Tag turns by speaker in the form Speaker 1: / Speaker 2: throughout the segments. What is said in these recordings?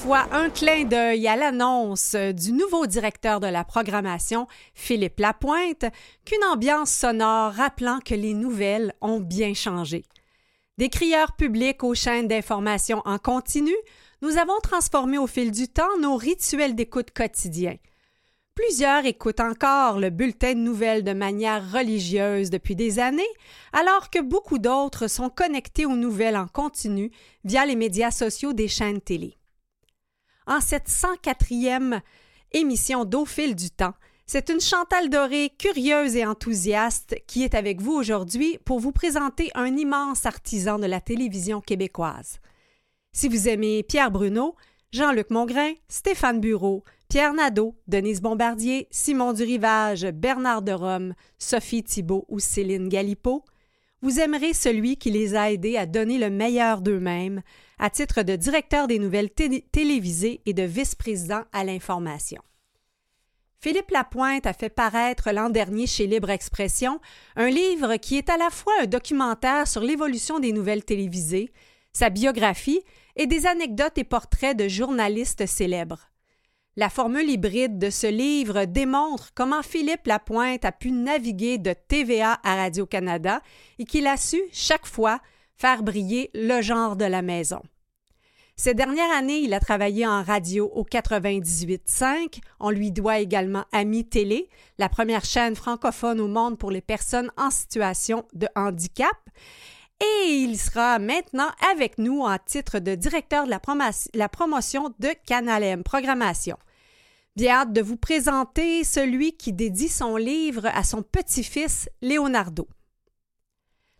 Speaker 1: fois un clin d'œil à l'annonce du nouveau directeur de la programmation, Philippe Lapointe, qu'une ambiance sonore rappelant que les nouvelles ont bien changé. Des crieurs publics aux chaînes d'information en continu, nous avons transformé au fil du temps nos rituels d'écoute quotidiens. Plusieurs écoutent encore le bulletin de nouvelles de manière religieuse depuis des années, alors que beaucoup d'autres sont connectés aux nouvelles en continu via les médias sociaux des chaînes télé. En cette 104e émission d'Au fil du temps, c'est une Chantal Doré curieuse et enthousiaste qui est avec vous aujourd'hui pour vous présenter un immense artisan de la télévision québécoise. Si vous aimez Pierre Bruno, Jean-Luc Mongrain, Stéphane Bureau, Pierre Nadeau, Denise Bombardier, Simon Durivage, Bernard de Rome, Sophie Thibault ou Céline Galipeau, vous aimerez celui qui les a aidés à donner le meilleur d'eux-mêmes à titre de directeur des nouvelles télévisées et de vice-président à l'information. Philippe Lapointe a fait paraître l'an dernier chez Libre Expression un livre qui est à la fois un documentaire sur l'évolution des nouvelles télévisées, sa biographie et des anecdotes et portraits de journalistes célèbres. La formule hybride de ce livre démontre comment Philippe Lapointe a pu naviguer de TVA à Radio-Canada et qu'il a su, chaque fois, faire briller le genre de la maison. Ces dernières années, il a travaillé en radio au 98.5. On lui doit également Ami Télé, la première chaîne francophone au monde pour les personnes en situation de handicap. Et il sera maintenant avec nous en titre de directeur de la, promotion de Canal M Programmation. Bien hâte de vous présenter celui qui dédie son livre à son petit-fils Leonardo.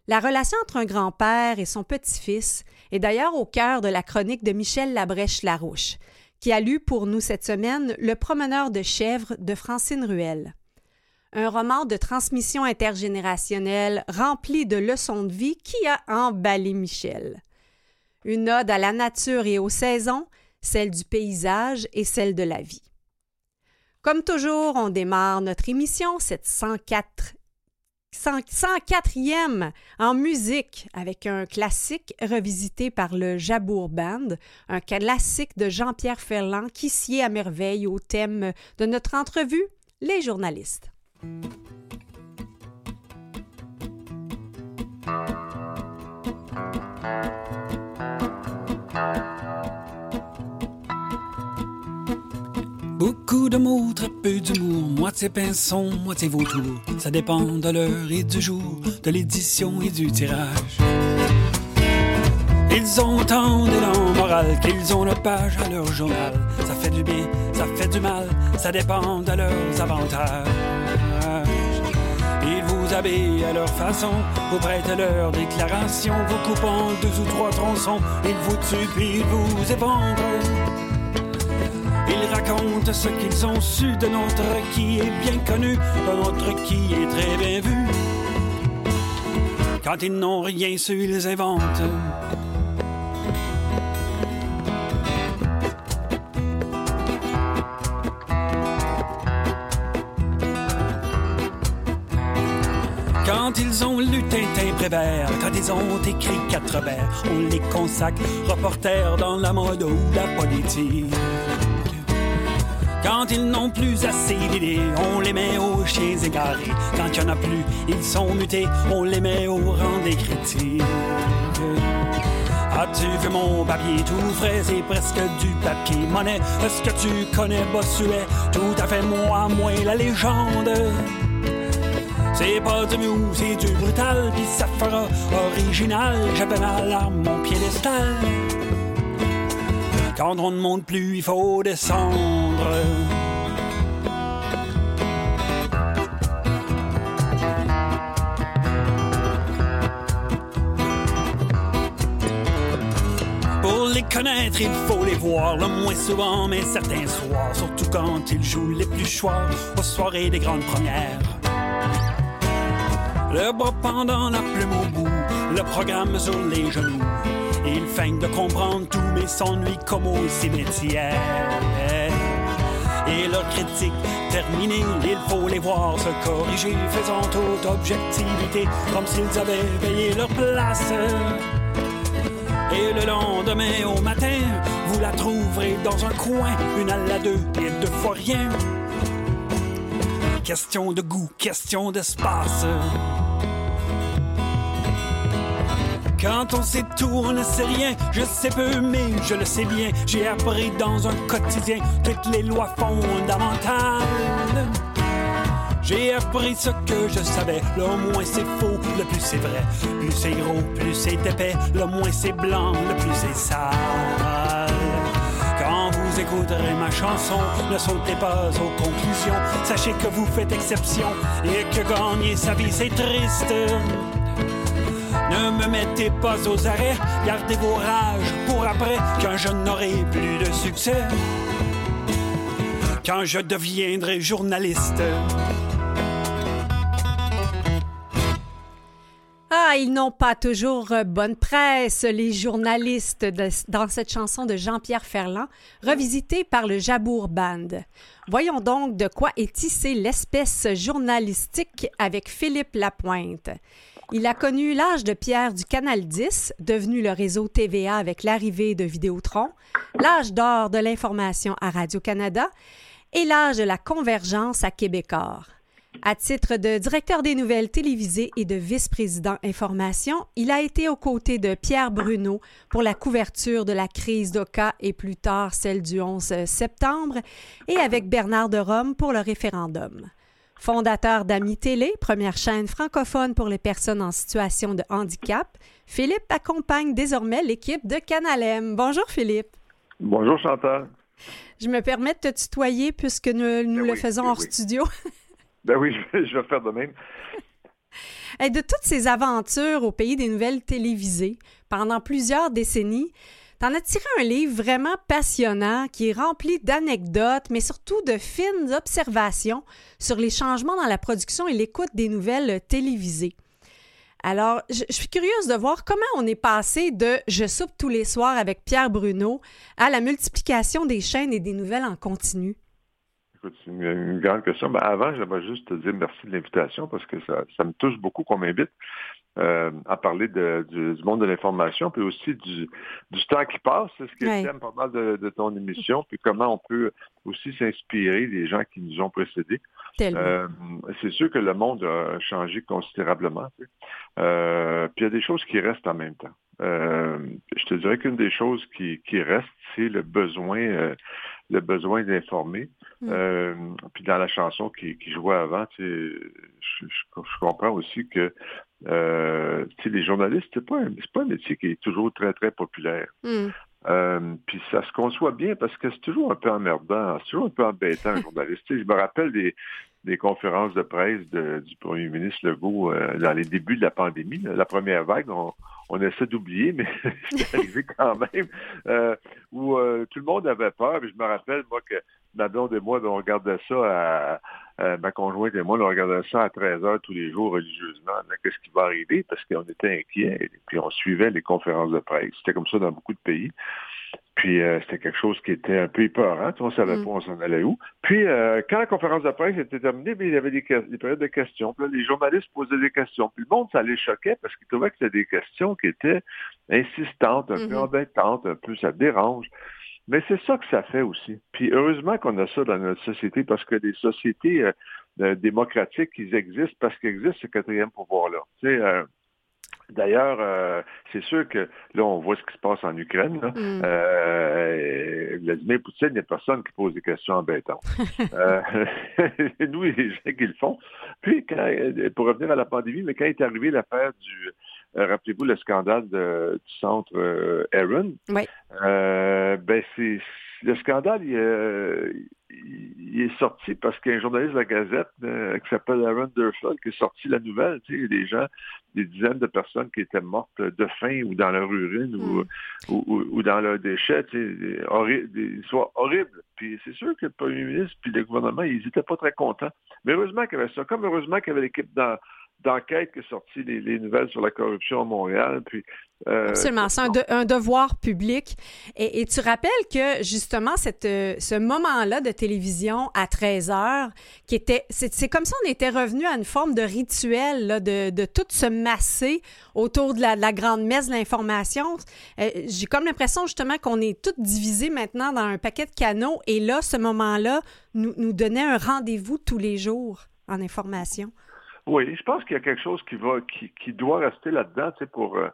Speaker 1: La relation entre un grand-père et son petit-fils est d'ailleurs au cœur de la chronique de Michel Labrèche-Larouche, qui a lu pour nous cette semaine Le promeneur de chèvres de Francine Ruel un roman de transmission intergénérationnelle rempli de leçons de vie qui a emballé Michel. Une ode à la nature et aux saisons, celle du paysage et celle de la vie. Comme toujours, on démarre notre émission, cette 104 104e en musique avec un classique revisité par le Jabour Band, un classique de Jean-Pierre Ferland qui sied à merveille au thème de notre entrevue, les journalistes.
Speaker 2: Beaucoup de mots, très peu d'humour, moitié pinson, moitié vautour. Ça dépend de l'heure et du jour, de l'édition et du tirage. Ils ont tant d'élan moral qu'ils ont le page à leur journal. Ça fait du bien, ça fait du mal, ça dépend de leurs avantages. À leur façon, vous prêtent leur déclaration, vous coupant deux ou trois tronçons, ils vous tuent puis ils vous éventrent. Ils racontent ce qu'ils ont su de notre qui est bien connu, de notre qui est très bien vu. Quand ils n'ont rien su, ils inventent. Quand ils ont écrit quatre vers, on les consacre reporters dans la mode ou la politique. Quand ils n'ont plus assez d'idées, on les met aux chiens égarés. Quand il n'y en a plus, ils sont mutés, on les met au rang des critiques. As-tu vu mon papier tout frais, c'est presque du papier monnaie? Est-ce que tu connais Bossuet? Tout à fait moi, moi la légende. C'est pas du mou, c'est du brutal, pis ça fera original. J'avais mal à mon piédestal. Quand on ne monte plus, il faut descendre. Pour les connaître, il faut les voir le moins souvent, mais certains soirs, surtout quand ils jouent les plus choix aux soirées des grandes premières. Le bras pendant la plume au bout, le programme sur les genoux. Il feint de comprendre tout, mais s'ennuie comme au cimetière. et leurs critiques terminées. Il faut les voir se corriger, faisant toute objectivité, comme s'ils avaient veillé leur place. Et le lendemain au matin, vous la trouverez dans un coin, une à la deux et deux fois rien. Question de goût, question d'espace. Quand on sait tout, on ne sait rien. Je sais peu, mais je le sais bien. J'ai appris dans un quotidien toutes les lois fondamentales. J'ai appris ce que je savais. Le moins c'est faux, le plus c'est vrai. Plus c'est gros, plus c'est épais. Le moins c'est blanc, le plus c'est sale. Écouterez ma chanson, ne sautez pas aux conclusions. Sachez que vous faites exception et que gagner sa vie c'est triste. Ne me mettez pas aux arrêts, gardez vos rages pour après, quand je n'aurai plus de succès. Quand je deviendrai journaliste.
Speaker 1: Ah, ils n'ont pas toujours euh, bonne presse, les journalistes, dans cette chanson de Jean-Pierre Ferland, revisitée par le Jabour Band. Voyons donc de quoi est tissée l'espèce journalistique avec Philippe Lapointe. Il a connu l'âge de pierre du Canal 10, devenu le réseau TVA avec l'arrivée de Vidéotron, l'âge d'or de l'information à Radio-Canada et l'âge de la convergence à Québécois. À titre de directeur des nouvelles télévisées et de vice-président information, il a été aux côtés de Pierre Bruno pour la couverture de la crise d'Oka et plus tard celle du 11 septembre, et avec Bernard de Rome pour le référendum. Fondateur d'Ami Télé, première chaîne francophone pour les personnes en situation de handicap, Philippe accompagne désormais l'équipe de Canalem. Bonjour Philippe.
Speaker 3: Bonjour Chantal.
Speaker 1: Je me permets de te tutoyer puisque nous, nous ben le faisons ben hors studio.
Speaker 3: ben oui, je vais, faire de même.
Speaker 1: Et de toutes ces aventures au pays des nouvelles télévisées pendant plusieurs décennies, T'en as tiré un livre vraiment passionnant qui est rempli d'anecdotes, mais surtout de fines observations sur les changements dans la production et l'écoute des nouvelles télévisées. Alors, je, suis curieuse de voir comment on est passé de Je soupe tous les soirs avec Pierre Bruno à la multiplication des chaînes et des nouvelles en continu.
Speaker 3: Écoute, c'est une, grande question. Ben, avant, j'aimerais juste te dire merci de l'invitation parce que ça, ça me touche beaucoup qu'on m'invite. Euh, à parler de, du, monde de l'information, puis aussi du, du temps qui passe. C'est ce qui est le pas mal de, ton émission, puis comment on peut aussi s'inspirer des gens qui nous ont précédés. Euh, c'est sûr que le monde a changé considérablement. Euh, puis il y a des choses qui restent en même temps. je te dirais qu'une des choses qui, qui reste, c'est le besoin le besoin d'informer. Mm. puis dans la chanson qui, qui jouait avant, je, je, comprends aussi que euh, les journalistes, c'est pas, un, pas un métier qui est toujours très, très populaire. Hmm. Euh, puis ça se conçoit bien parce que c'est toujours un peu emmerdant, c'est toujours un peu embêtant, un journaliste. je me rappelle des, des conférences de presse du premier ministre Legault euh, dans les débuts de la pandémie, la première vague, on, essaie d'oublier, mais c'est arrivé quand même, euh, où euh, tout le monde avait peur. je me rappelle, moi, que ma blonde et moi, on regardait ça à, ma conjointe et moi, on regardait ça à 13 heures tous les jours religieusement. Qu'est-ce qui va arriver? Parce qu'on était inquiets. Et puis on suivait les conférences de presse. C'était comme ça dans beaucoup de pays. Puis euh, c'était quelque chose qui était un peu épeurant. On ne savait mm. pas on s'en allait où. Puis euh, quand la conférence de presse était terminée, il y avait des, périodes de questions. Puis les journalistes posaient des questions. Puis le monde, ça les choquait parce qu'ils trouvaient que c'était des questions qui étaient insistantes, un peu mm-hmm. embêtantes, un peu ça dérange. Mais c'est ça que ça fait aussi. Puis heureusement qu'on a ça dans notre société parce que les sociétés euh, démocratiques, ils existent parce qu'existe ce quatrième pouvoir-là. Tu sais, D'ailleurs, euh, c'est sûr que là, on voit ce qui se passe en Ukraine. Là. Mm. Euh, Vladimir Poutine, il n'y a personne qui pose des questions embêtantes. euh, nous, les gens qui le font. Puis, pour revenir à la pandémie, mais quand est arrivé l'affaire du, euh, rappelez-vous le scandale du centre Aaron,
Speaker 1: oui.
Speaker 3: ben c'est le scandale, il, il est sorti parce qu'un journaliste de la Gazette euh, qui s'appelle Aaron Durfeld qui est sorti la nouvelle. Tu sais, des gens, des dizaines de personnes qui étaient mortes de faim ou dans leur urine ou, hmm. ou, dans leurs déchets. Tu sais, horrible, des histoires horribles. Puis c'est sûr que le premier ministre puis le gouvernement, ils n'étaient pas très contents. Mais heureusement qu'il y avait ça. Comme heureusement qu'il y avait l'équipe dans d'enquête qui est sorti, les, nouvelles sur la corruption à Montréal. Puis,
Speaker 1: euh, Absolument, c'est un, devoir public. Et, tu rappelles que justement, cette, euh, ce moment-là de télévision à 13 heures, qui était, c'est comme si on était revenu à une forme de rituel, là, de, de tout se masser autour de la, grande messe de l'information. Euh, j'ai comme l'impression justement qu'on est toutes divisées maintenant dans un paquet de canaux. Et là, ce moment-là nous, nous donnait un rendez-vous tous les jours en information.
Speaker 3: Oui, je pense qu'il y a quelque chose qui va, qui, qui doit rester là-dedans, tu sais, pour euh,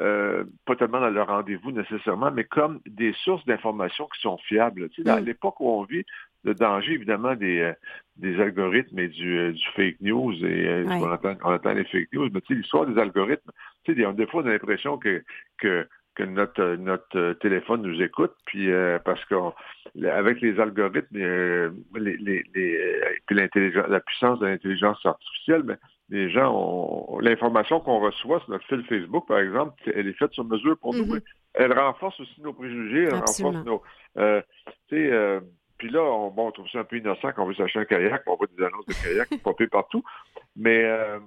Speaker 3: euh, pas tellement dans le rendez-vous nécessairement, mais comme des sources d'informations qui sont fiables. Tu sais, dans mm. l'époque où on vit, le danger évidemment des, euh, des algorithmes et du, du fake news et on, entend, on, entend, les fake news, mais tu sais, l'histoire des algorithmes, tu sais, des, fois on a l'impression que, que que notre, notre téléphone nous écoute, puis parce qu'avec les algorithmes, les, les, les, la puissance de l'intelligence artificielle, mais les gens ont l'information qu'on reçoit sur notre fil Facebook, par exemple, elle est faite sur mesure pour nous. Mm-hmm. Elle renforce aussi nos préjugés, elle renforce nos. Euh, euh, puis là, on, bon, on trouve ça un peu innocent quand on veut s'acheter un kayak, on voit des annonces de kayak popées partout. Mais euh,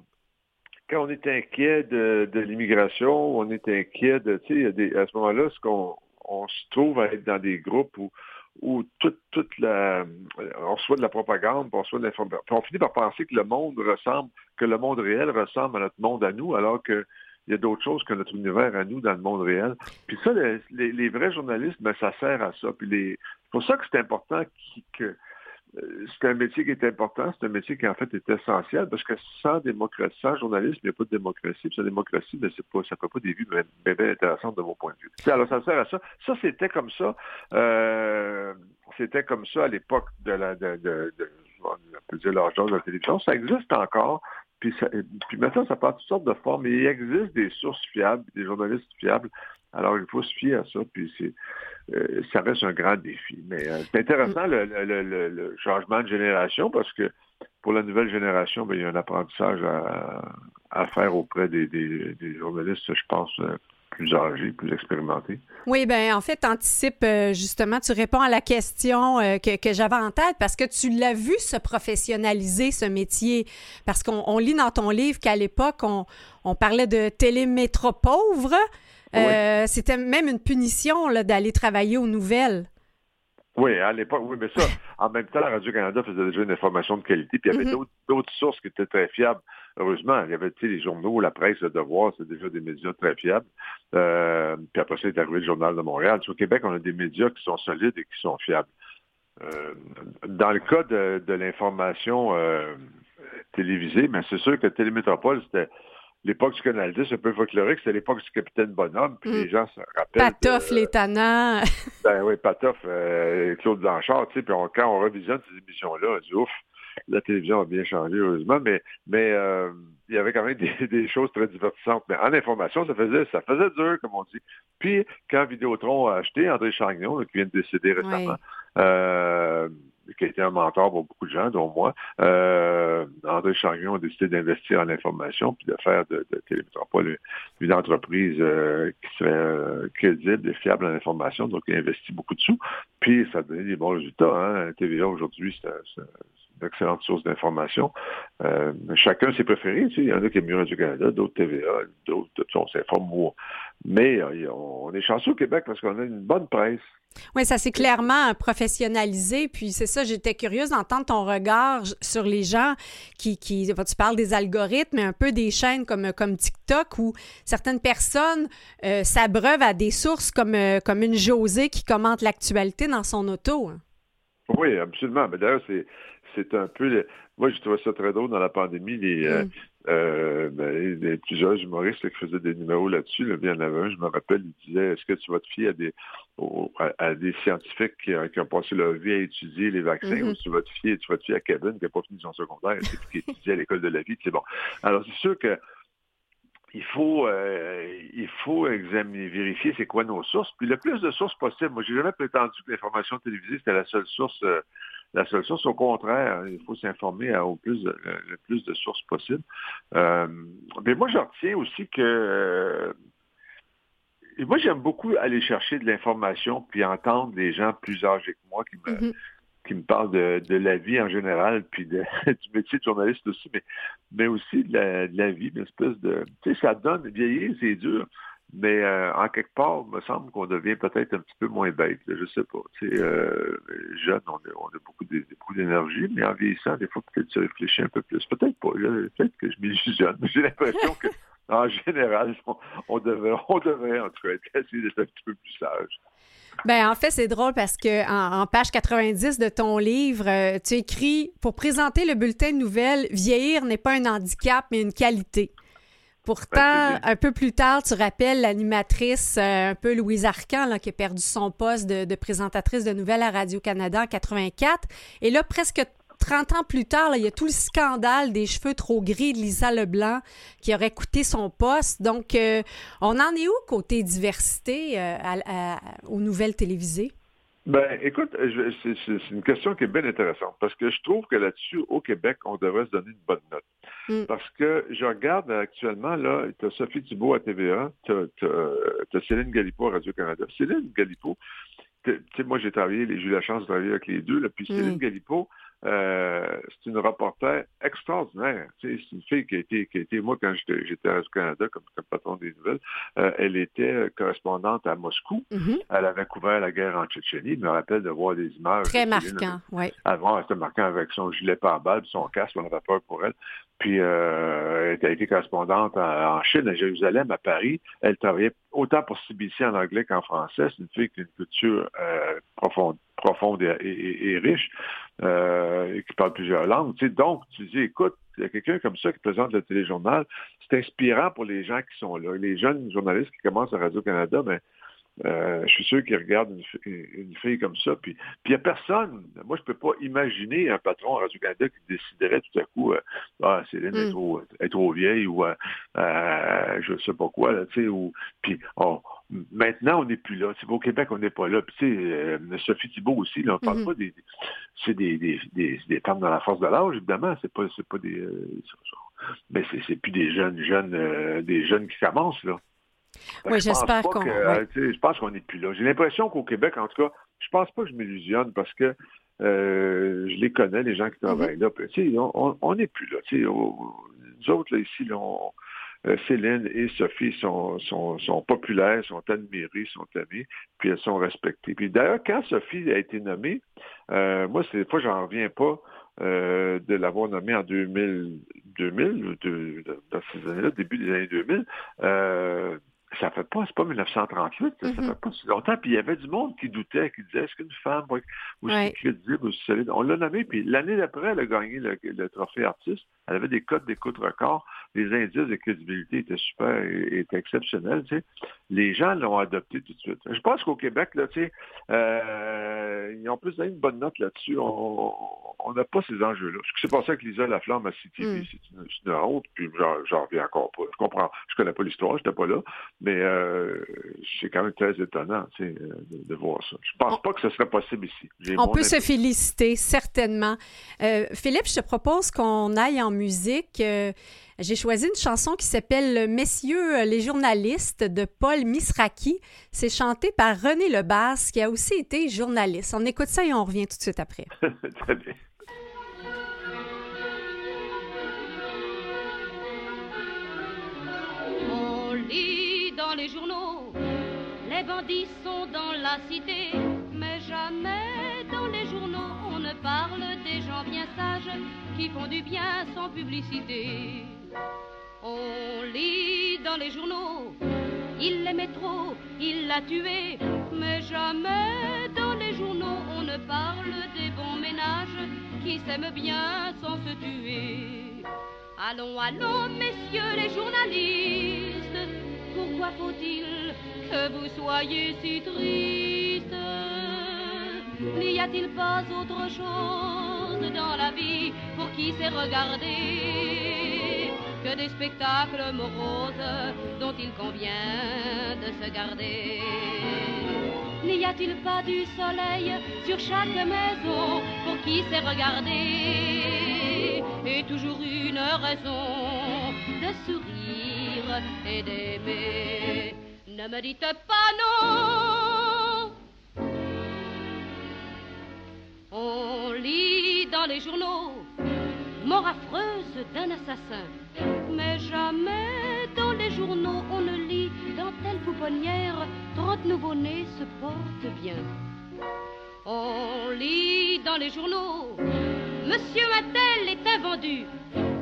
Speaker 3: quand on est inquiet de, l'immigration, on est inquiet de, tu sais, à ce moment-là, ce qu'on on se trouve à être dans des groupes où où toute, toute la, on reçoit de la propagande, on reçoit de l'information. On finit par penser que le monde ressemble, que le monde réel ressemble à notre monde à nous, alors qu'il y a d'autres choses que notre univers à nous dans le monde réel. Puis ça, les, vrais journalistes, ben, ça sert à ça. Puis c'est pour ça que c'est important que c'est un métier qui est important, c'est un métier qui en fait est essentiel parce que sans démocratie, sans journalisme, il n'y a pas de démocratie. Puis sans démocratie, ben, pas, ça ne fait pas des vues bien, bien, intéressantes de mon point de vue. Alors ça sert à ça. Ça, c'était comme ça. Euh, c'était comme ça à l'époque de la de, de, de, on dire de la télévision. Ça existe encore. Puis, ça, puis maintenant, ça prend toutes sortes de formes. il existe des sources fiables, des journalistes fiables. Alors, il faut se fier à ça. Puis euh, ça reste un grand défi. Mais euh, c'est intéressant le, changement de génération parce que pour la nouvelle génération, ben, il y a un apprentissage à, faire auprès des, journalistes, je pense, euh, plus âgés, plus expérimentés.
Speaker 1: Oui, bien, en fait, anticipe justement, tu réponds à la question que, j'avais en tête parce que tu l'as vu se professionnaliser, ce métier. Parce qu'on lit dans ton livre qu'à l'époque, on, on, parlait de télémétro pauvre. Euh, c'était même une punition d'aller travailler aux nouvelles.
Speaker 3: Oui, à l'époque, oui, mais ça, en même temps, la Radio-Canada faisait déjà une information de qualité, puis il y avait mm-hmm. d'autres sources qui étaient très fiables. Heureusement, il y avait les journaux, la presse, le devoir, c'est déjà des médias très fiables. Euh, puis après ça, est arrivé le Journal de Montréal. au Québec, on a des médias qui sont solides et qui sont fiables. Euh, dans le cas de, l'information télévisée, mais c'est sûr que Télémétropole, c'était l'époque du Canal 10, un peu folklorique, c'était l'époque du capitaine Bonhomme, puis les mm. gens se rappellent.
Speaker 1: Patoff, les tannants.
Speaker 3: ben oui, Patoff, euh, Claude Blanchard, tu sais, puis quand on revisionne ces émissions-là, on dit ouf, la télévision a bien changé, heureusement, mais, mais euh, il y avait quand même des, choses très divertissantes. Mais en information, ça faisait, ça faisait dur, comme on dit. Puis, quand Vidéotron a acheté André Chagnon, qui vient de décéder récemment, euh, qui a été un mentor pour beaucoup de gens, dont moi, euh, André Chagnon a décidé d'investir en information puis de faire de, de Télémétropole une entreprise euh, qui serait euh, crédible et fiable en information. Donc, il a investi beaucoup de sous. Puis, ça a donné des bons résultats. Hein. TVA, aujourd'hui, c'est une excellente source d'information. Euh, chacun ses préférés. Tu sais. Il y en a qui aiment mieux Radio-Canada, d'autres TVA, d'autres, on s'informe. Mais on est chanceux au Québec parce qu'on a une bonne presse.
Speaker 1: Oui, ça s'est clairement professionnalisé. Puis c'est ça, j'étais curieuse d'entendre ton regard sur les gens qui, qui tu parles des algorithmes, mais un peu des chaînes comme, comme TikTok où certaines personnes euh, s'abreuvent à des sources comme, euh, comme une Josée qui commente l'actualité dans son auto. Hein.
Speaker 3: Oui, absolument. Mais d'ailleurs, c'est, c'est un peu... Moi, je trouvais ça très drôle dans la pandémie, les, euh, mm. Euh, ben, a plusieurs humoristes qui faisaient des numéros là-dessus. Là. Il y en avait un, je me rappelle, il disait Est-ce que tu vas te fier à des, à, des scientifiques qui, ont passé leur vie à étudier les vaccins mm-hmm. ou tu vas te fier, tu vas te fier à Kevin qui n'a pas fini son secondaire et qui étudiait à l'école de la vie? C'est bon. Alors, c'est sûr que il faut, euh, il faut examiner, vérifier c'est quoi nos sources. Puis le plus de sources possible. Moi, j'ai jamais prétendu que l'information télévisée, c'était la seule source euh, la seule source. Au contraire, il faut s'informer au plus de, le, plus de sources possible. Euh, mais moi, je retiens aussi que euh, moi, j'aime beaucoup aller chercher de l'information puis entendre des gens plus âgés que moi qui me, mm-hmm. qui me parle de, la vie en général, puis de, du métier de journaliste aussi, mais, mais aussi de la, de la vie, une espèce de... Tu sais, ça donne, vieillir, c'est dur, mais euh, en quelque part, il me semble qu'on devient peut-être un petit peu moins bête. Je je sais pas. Euh, jeune, on a, on a beaucoup d'énergie, mais en vieillissant, des fois, peut-être se réfléchir un peu plus. Peut-être pas. Peut-être que je m'illusionne. J'ai l'impression que, en général, on, devrait, on devrait, en tout cas, essayer d'être un petit peu plus sage.
Speaker 1: Ben, en fait, c'est drôle parce que en, page 90 de ton livre, euh, tu écris pour présenter le bulletin de nouvelles, vieillir n'est pas un handicap, mais une qualité. Pourtant, un peu plus tard, tu rappelles l'animatrice, euh, un peu Louise Arcan, qui a perdu son poste de, présentatrice de nouvelles à Radio-Canada en 84. Et là, presque 30 ans plus tard, il y a tout le scandale des cheveux trop gris de Lisa Leblanc qui aurait coûté son poste. Donc, euh, on en est où côté diversité euh, aux nouvelles télévisées?
Speaker 3: Ben, écoute, c'est une question qui est bien intéressante parce que je trouve que là-dessus, au Québec, on devrait se donner une bonne note. Mm. Parce que je regarde actuellement, là, tu as Sophie Thibault à TVA, tu as, Céline Galipo à Radio-Canada. Céline Galipo, tu sais, moi j'ai travaillé, j'ai eu la chance de travailler avec les deux, là, puis Céline mm. Galipo, euh, c'est une reporter extraordinaire. c'est une fille qui a été, qui a été moi, quand j'étais à Radio-Canada comme, patron des nouvelles, euh, elle était correspondante à Moscou. Mm-hmm. Elle avait couvert la guerre en Tchétchénie. Je me rappelle de voir des images.
Speaker 1: Très marquant, oui.
Speaker 3: Avant, c'était marquant avec son gilet pare-balles, son casque, on avait peur pour elle. Puis euh, elle a été correspondante en, Chine, à Jérusalem, à Paris. Elle travaillait autant pour CBC en anglais qu'en français. C'est une fille qui a une culture euh, profonde, profonde et, riche, euh, et qui parle plusieurs langues. donc, tu dis, écoute, il y a quelqu'un comme ça qui présente le téléjournal. C'est inspirant pour les gens qui sont là. Les jeunes journalistes qui commencent à Radio-Canada, mais ben, euh, je suis sûr qu'ils regardent une, fille comme ça. Puis il n'y a personne. Moi, je ne peux pas imaginer un patron à Radio-Canada qui déciderait tout à coup euh, Ah, Céline est, mm. trop, vieille ou euh, je ne sais pas quoi. Là, ou, puis maintenant, on n'est plus là. Au Québec, on n'est pas là. Puis, Sophie Thibault aussi, là, on ne parle mm-hmm. pas des. C'est des, des, des, femmes dans la force de l'âge, évidemment. C'est pas, pas des. mais c'est plus des jeunes, jeunes, des jeunes qui commencent, là.
Speaker 1: Oui, j'espère qu'on.
Speaker 3: Je pense qu'on n'est plus là. J'ai l'impression qu'au Québec, en tout cas, je pense pas que je m'illusionne parce que euh, je les connais, les gens qui travaillent mm-hmm. là. on n'est plus là. nous autres, là, ici, euh, Céline et Sophie sont, sont, populaires, sont admirées, sont aimées, puis elles sont respectées. Puis d'ailleurs, quand Sophie a été nommée, euh, moi, c'est des fois, j'en reviens pas. de l'avoir nommée en 2000, 2000 dans ces années-là, début des années 2000, ça fait pas, c'est pas 1938, ça, fait mm-hmm. pas si longtemps. Puis il y avait du monde qui doutait, qui disait est-ce qu'une femme va aussi crédible, aussi solide? On l'a nommé, puis l'année d'après, elle a gagné le, trophée artiste. Elle avait des codes d'écoute records. Les indices de crédibilité étaient super, étaient exceptionnels. Tu sais. Les gens l'ont adopté tout de suite. Je pense qu'au Québec, là, tu sais, euh, ils ont plus donné une bonne note là-dessus. On n'a pas ces enjeux-là. Ce qui s'est passé avec Lisa Laflamme à City, mm. c'est une, une, honte, puis j'en reviens encore pas. Je comprends. Je connais pas l'histoire, j'étais pas là. Mais euh, c'est quand même très étonnant de, de, voir ça. Je pense pas que ce serait possible ici.
Speaker 1: On peut se féliciter, certainement. Euh, Philippe, je te propose qu'on aille en musique. Euh, j'ai choisi une chanson qui s'appelle Messieurs les journalistes de Paul Misraki. C'est chanté par René Lebas, qui a aussi été journaliste. On écoute ça et on revient tout de suite après.
Speaker 3: très bien.
Speaker 4: les journaux. Les bandits sont dans la cité, mais jamais font du bien sans publicité. On lit dans les journaux, il l'aimait trop, il l'a tué, mais jamais dans les journaux on ne parle des bons ménages qui s'aiment bien sans se tuer. Allons, allons, messieurs les journalistes, pourquoi faut-il que vous soyez si triste N'y a-t-il pas autre chose dans la vie pour qui sait regarder que des spectacles moroses dont il convient de se garder N'y a-t-il pas du soleil sur chaque maison pour qui sait regarder Et toujours une raison de sourire et d'aimer. Ne me dites pas non. Dans les journaux mort affreuse d'un assassin. Mais jamais dans les journaux on ne lit dans telle pouponnière, trente nouveau-nés se portent bien. On lit dans les journaux, Monsieur Mattel est invendu.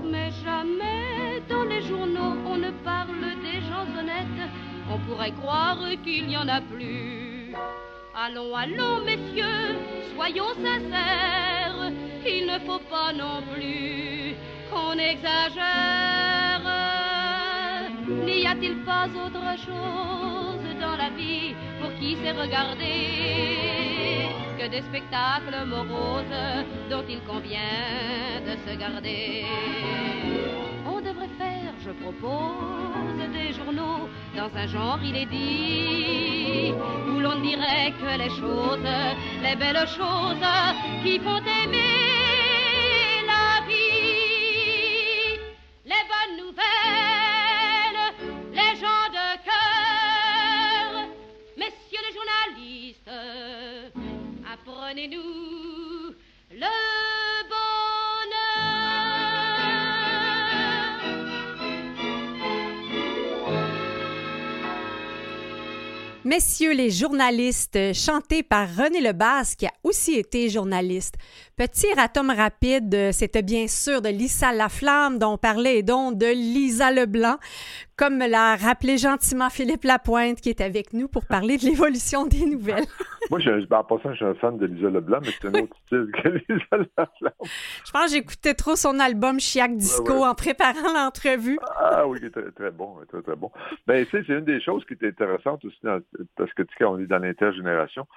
Speaker 4: Mais jamais dans les journaux on ne parle des gens honnêtes. On pourrait croire qu'il n'y en a plus. Allons, allons, messieurs, soyons sincères. Il ne faut pas non plus qu'on exagère. N'y a-t-il pas autre chose dans la vie pour qui sait regarder que des spectacles moroses dont il convient de se garder? On devrait faire, je propose, des journaux dans un genre il est dit où l'on dirait que les choses, les belles choses qui font aimer apprenez-nous le
Speaker 1: Messieurs les journalistes, chanté par René Lebas, qui a aussi été journaliste. Petit ratum rapide, c'était bien sûr de Lisa Laflamme dont on parlait et donc de Lisa Leblanc, comme me l'a rappelé gentiment Philippe Lapointe qui est avec nous pour parler de l'évolution des nouvelles.
Speaker 3: Moi, je, ben, en passant, je suis un fan de Lisa Leblanc, mais c'est un autre style que Lisa Laflamme.
Speaker 1: Je pense que j'écoutais trop son album Chiac Disco
Speaker 3: Ouais, ouais.
Speaker 1: en préparant l'entrevue.
Speaker 3: Ah oui, très, très bon, très, très bon. Ben, tu sais, c'est une des choses qui est intéressante aussi, dans- parce que tu sais, quand on est dans l'intergénération,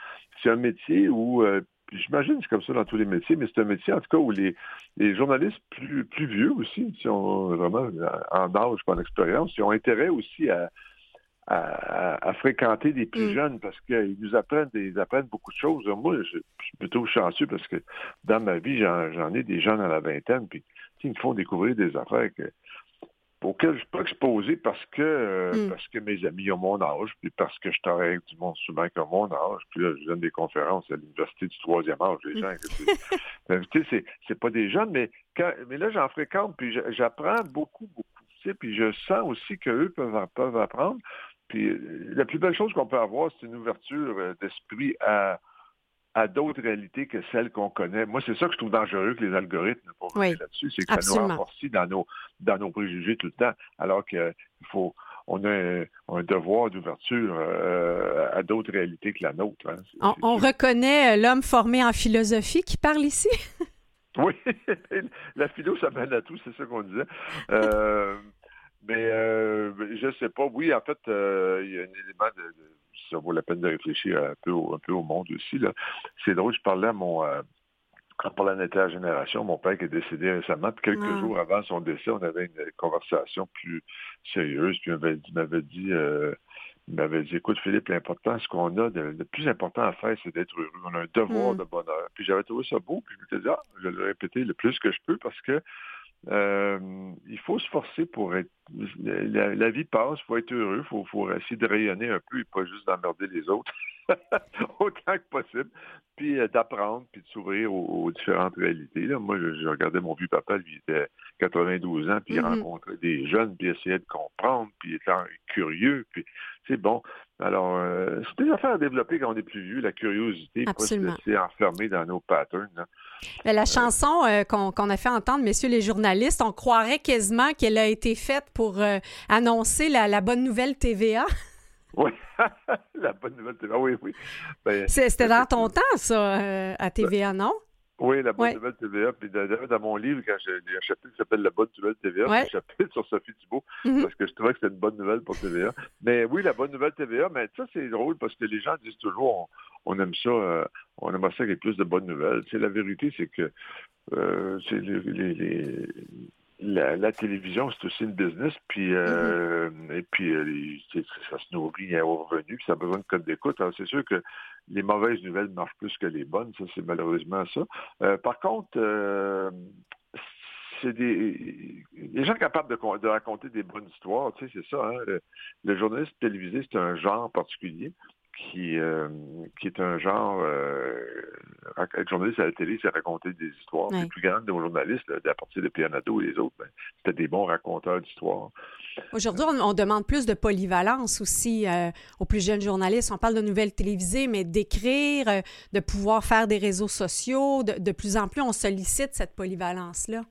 Speaker 3: c'est un métier où, euh, j'imagine que c'est comme ça dans tous les métiers, mais c'est un métier, en tout cas, où les, les journalistes plus, plus vieux aussi, qui ont vraiment en âge, pas en expérience, ils ont intérêt aussi à, à, à- à fréquenter des plus
Speaker 1: Mm.
Speaker 3: jeunes parce qu'ils nous apprennent, des- ils apprennent beaucoup de choses. Moi, je, je suis plutôt chanceux parce que dans ma vie, j'en ai des jeunes à la vingtaine, puis ils me font découvrir des affaires que, auxquelles je ne suis pas exposé parce que euh,
Speaker 1: Mm.
Speaker 3: parce que mes amis ont mon âge, puis parce que je travaille avec du monde souvent qui a mon âge. Puis là, je donne des conférences à l'université du troisième âge, les gens. que c'est- Ben, tu sais, c'est, pas des jeunes, mais quand, mais là, j'en fréquente, puis j'apprends beaucoup, beaucoup. Tu sais, puis je sens aussi qu'eux peuvent, peuvent apprendre. Puis euh, la plus belle chose qu'on peut avoir, c'est une ouverture euh, d'esprit à, à d'autres réalités que celles qu'on connaît. Moi, c'est ça que je trouve dangereux que les algorithmes, pour
Speaker 1: Oui,
Speaker 3: là-dessus, c'est que ça nous renforce dans nos, dans nos préjugés tout le temps, alors qu'il faut, on a un, un devoir d'ouverture euh, à d'autres réalités que la nôtre. hein. C'est-
Speaker 1: On,
Speaker 3: c'est
Speaker 1: on
Speaker 3: sûr.
Speaker 1: reconnaît euh, l'homme formé en philosophie qui parle ici?
Speaker 3: Oui, la philo, ça mène à tout, c'est ça qu'on disait. Euh, mais euh, je sais pas. Oui, en fait, il y a un élément de, de- ça vaut la peine de réfléchir un peu au, un peu au monde aussi. C'est drôle, je parlais à mon euh, en parlant d'intergénération, mon père qui est décédé récemment, puis quelques jours avant son décès, on avait une conversation plus sérieuse, puis il m'avait dit, il m'avait dit, euh, il m'avait dit, écoute Philippe, l'important, ce qu'on a, de, le plus important à faire, c'est d'être heureux. On a un devoir
Speaker 1: Mm.
Speaker 3: de bonheur. Puis j'avais trouvé ça beau, puis je me disais, ah, je vais le répéter le plus que je peux parce que euh, il faut se forcer pour être. La, la vie passe, il faut être heureux, il faut, faut essayer de rayonner un peu et pas juste d'emmerder les autres autant que possible, puis euh, d'apprendre, puis de s'ouvrir aux, aux différentes réalités. Là, moi, je, je regardais mon vieux papa, lui, il était 92 ans, puis il
Speaker 1: Mhm.
Speaker 3: rencontrait des jeunes, puis il essayait de comprendre, puis il était curieux, puis c'est bon. Alors, euh, c'est des affaires à développer quand on est plus vieux, la curiosité, pas se laisser enfermer dans nos patterns. là.
Speaker 1: Mais la chanson euh, qu'on a fait entendre, messieurs les journalistes, on croirait quasiment qu'elle a été faite pour euh, annoncer la, la bonne nouvelle TVA.
Speaker 3: Oui, la bonne nouvelle, ah oui, oui. Ben,
Speaker 1: C'était dans ton temps, ça, euh, à TVA, non?
Speaker 3: Oui, la bonne
Speaker 1: Ouais.
Speaker 3: nouvelle TVA. Puis d'ailleurs, dans mon livre, quand j'ai il y a un chapitre qui s'appelle La bonne nouvelle TVA,
Speaker 1: Ouais.
Speaker 3: c'est un chapitre sur Sophie Thibault,
Speaker 1: Mhm.
Speaker 3: parce que je trouvais que c'était une bonne nouvelle pour TVA. Mais oui, la bonne nouvelle TVA, mais ça, c'est drôle parce que les gens disent toujours on, on aime ça, euh, on aimerait ça qu'il y ait plus de bonnes nouvelles. Tu sais, la vérité, c'est que euh, c'est les, les- les- la, la télévision, c'est aussi une business, puis euh, et puis euh, ça se nourrit aux revenus, puis ça a besoin de code d'écoute. Alors c'est sûr que les mauvaises nouvelles marchent plus que les bonnes, ça c'est malheureusement ça. Euh, par contre, euh, c'est des les gens capables de raconter des bonnes histoires, tu sais, c'est ça. Hein, le, le journaliste télévisé, c'est un genre particulier qui, euh, qui est un genre euh, être journaliste à la télé, c'est raconter des histoires. Les plus grands de nos journalistes, à partir de Pianado et les autres, ben, c'était des bons raconteurs d'histoires.
Speaker 1: Aujourd'hui, on, demande plus de polyvalence aussi euh, aux plus jeunes journalistes. On parle de nouvelles télévisées, mais d'écrire, euh, de pouvoir faire des réseaux sociaux. De, plus en plus, on sollicite cette polyvalence-là.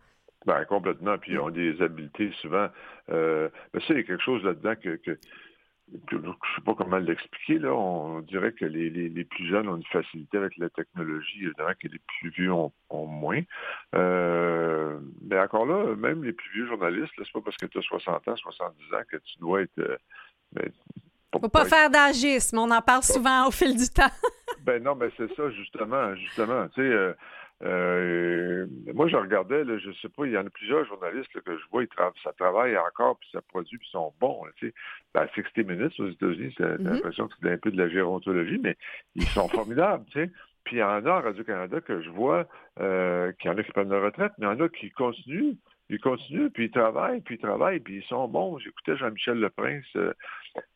Speaker 3: Ben, complètement. Puis, ils ont des habiletés souvent. Euh, mais ça, il y a quelque chose là-dedans que je ne sais pas comment l'expliquer, là. On dirait que les, les, plus jeunes ont une facilité avec la technologie, évidemment que les plus vieux ont, moins. Euh, mais encore là, même les plus vieux journalistes, c'est pas parce que tu as 60 ans, 70 ans que tu dois être. Euh,
Speaker 1: ben, faut pas, faire d'agisme, on en parle souvent au fil du temps.
Speaker 3: ben non, mais c'est ça, justement, justement. Tu sais, euh, euh, moi, je regardais, là, je sais pas, il y en a plusieurs journalistes que je vois, ils ça travaille encore, puis ça produit, puis ils sont bons. tu sais. Ben, 60 Minutes aux États-Unis, c'est mm-hmm. l'impression que c'est un peu de la gérontologie, mais ils sont formidables. tu sais. Puis il y en a à Radio-Canada que je vois euh, qu'il y en a qui prennent la retraite, mais il y en a qui continuent ils continuent, puis ils travaillent, puis ils travaillent, puis ils sont bons. J'écoutais Jean-Michel Leprince euh,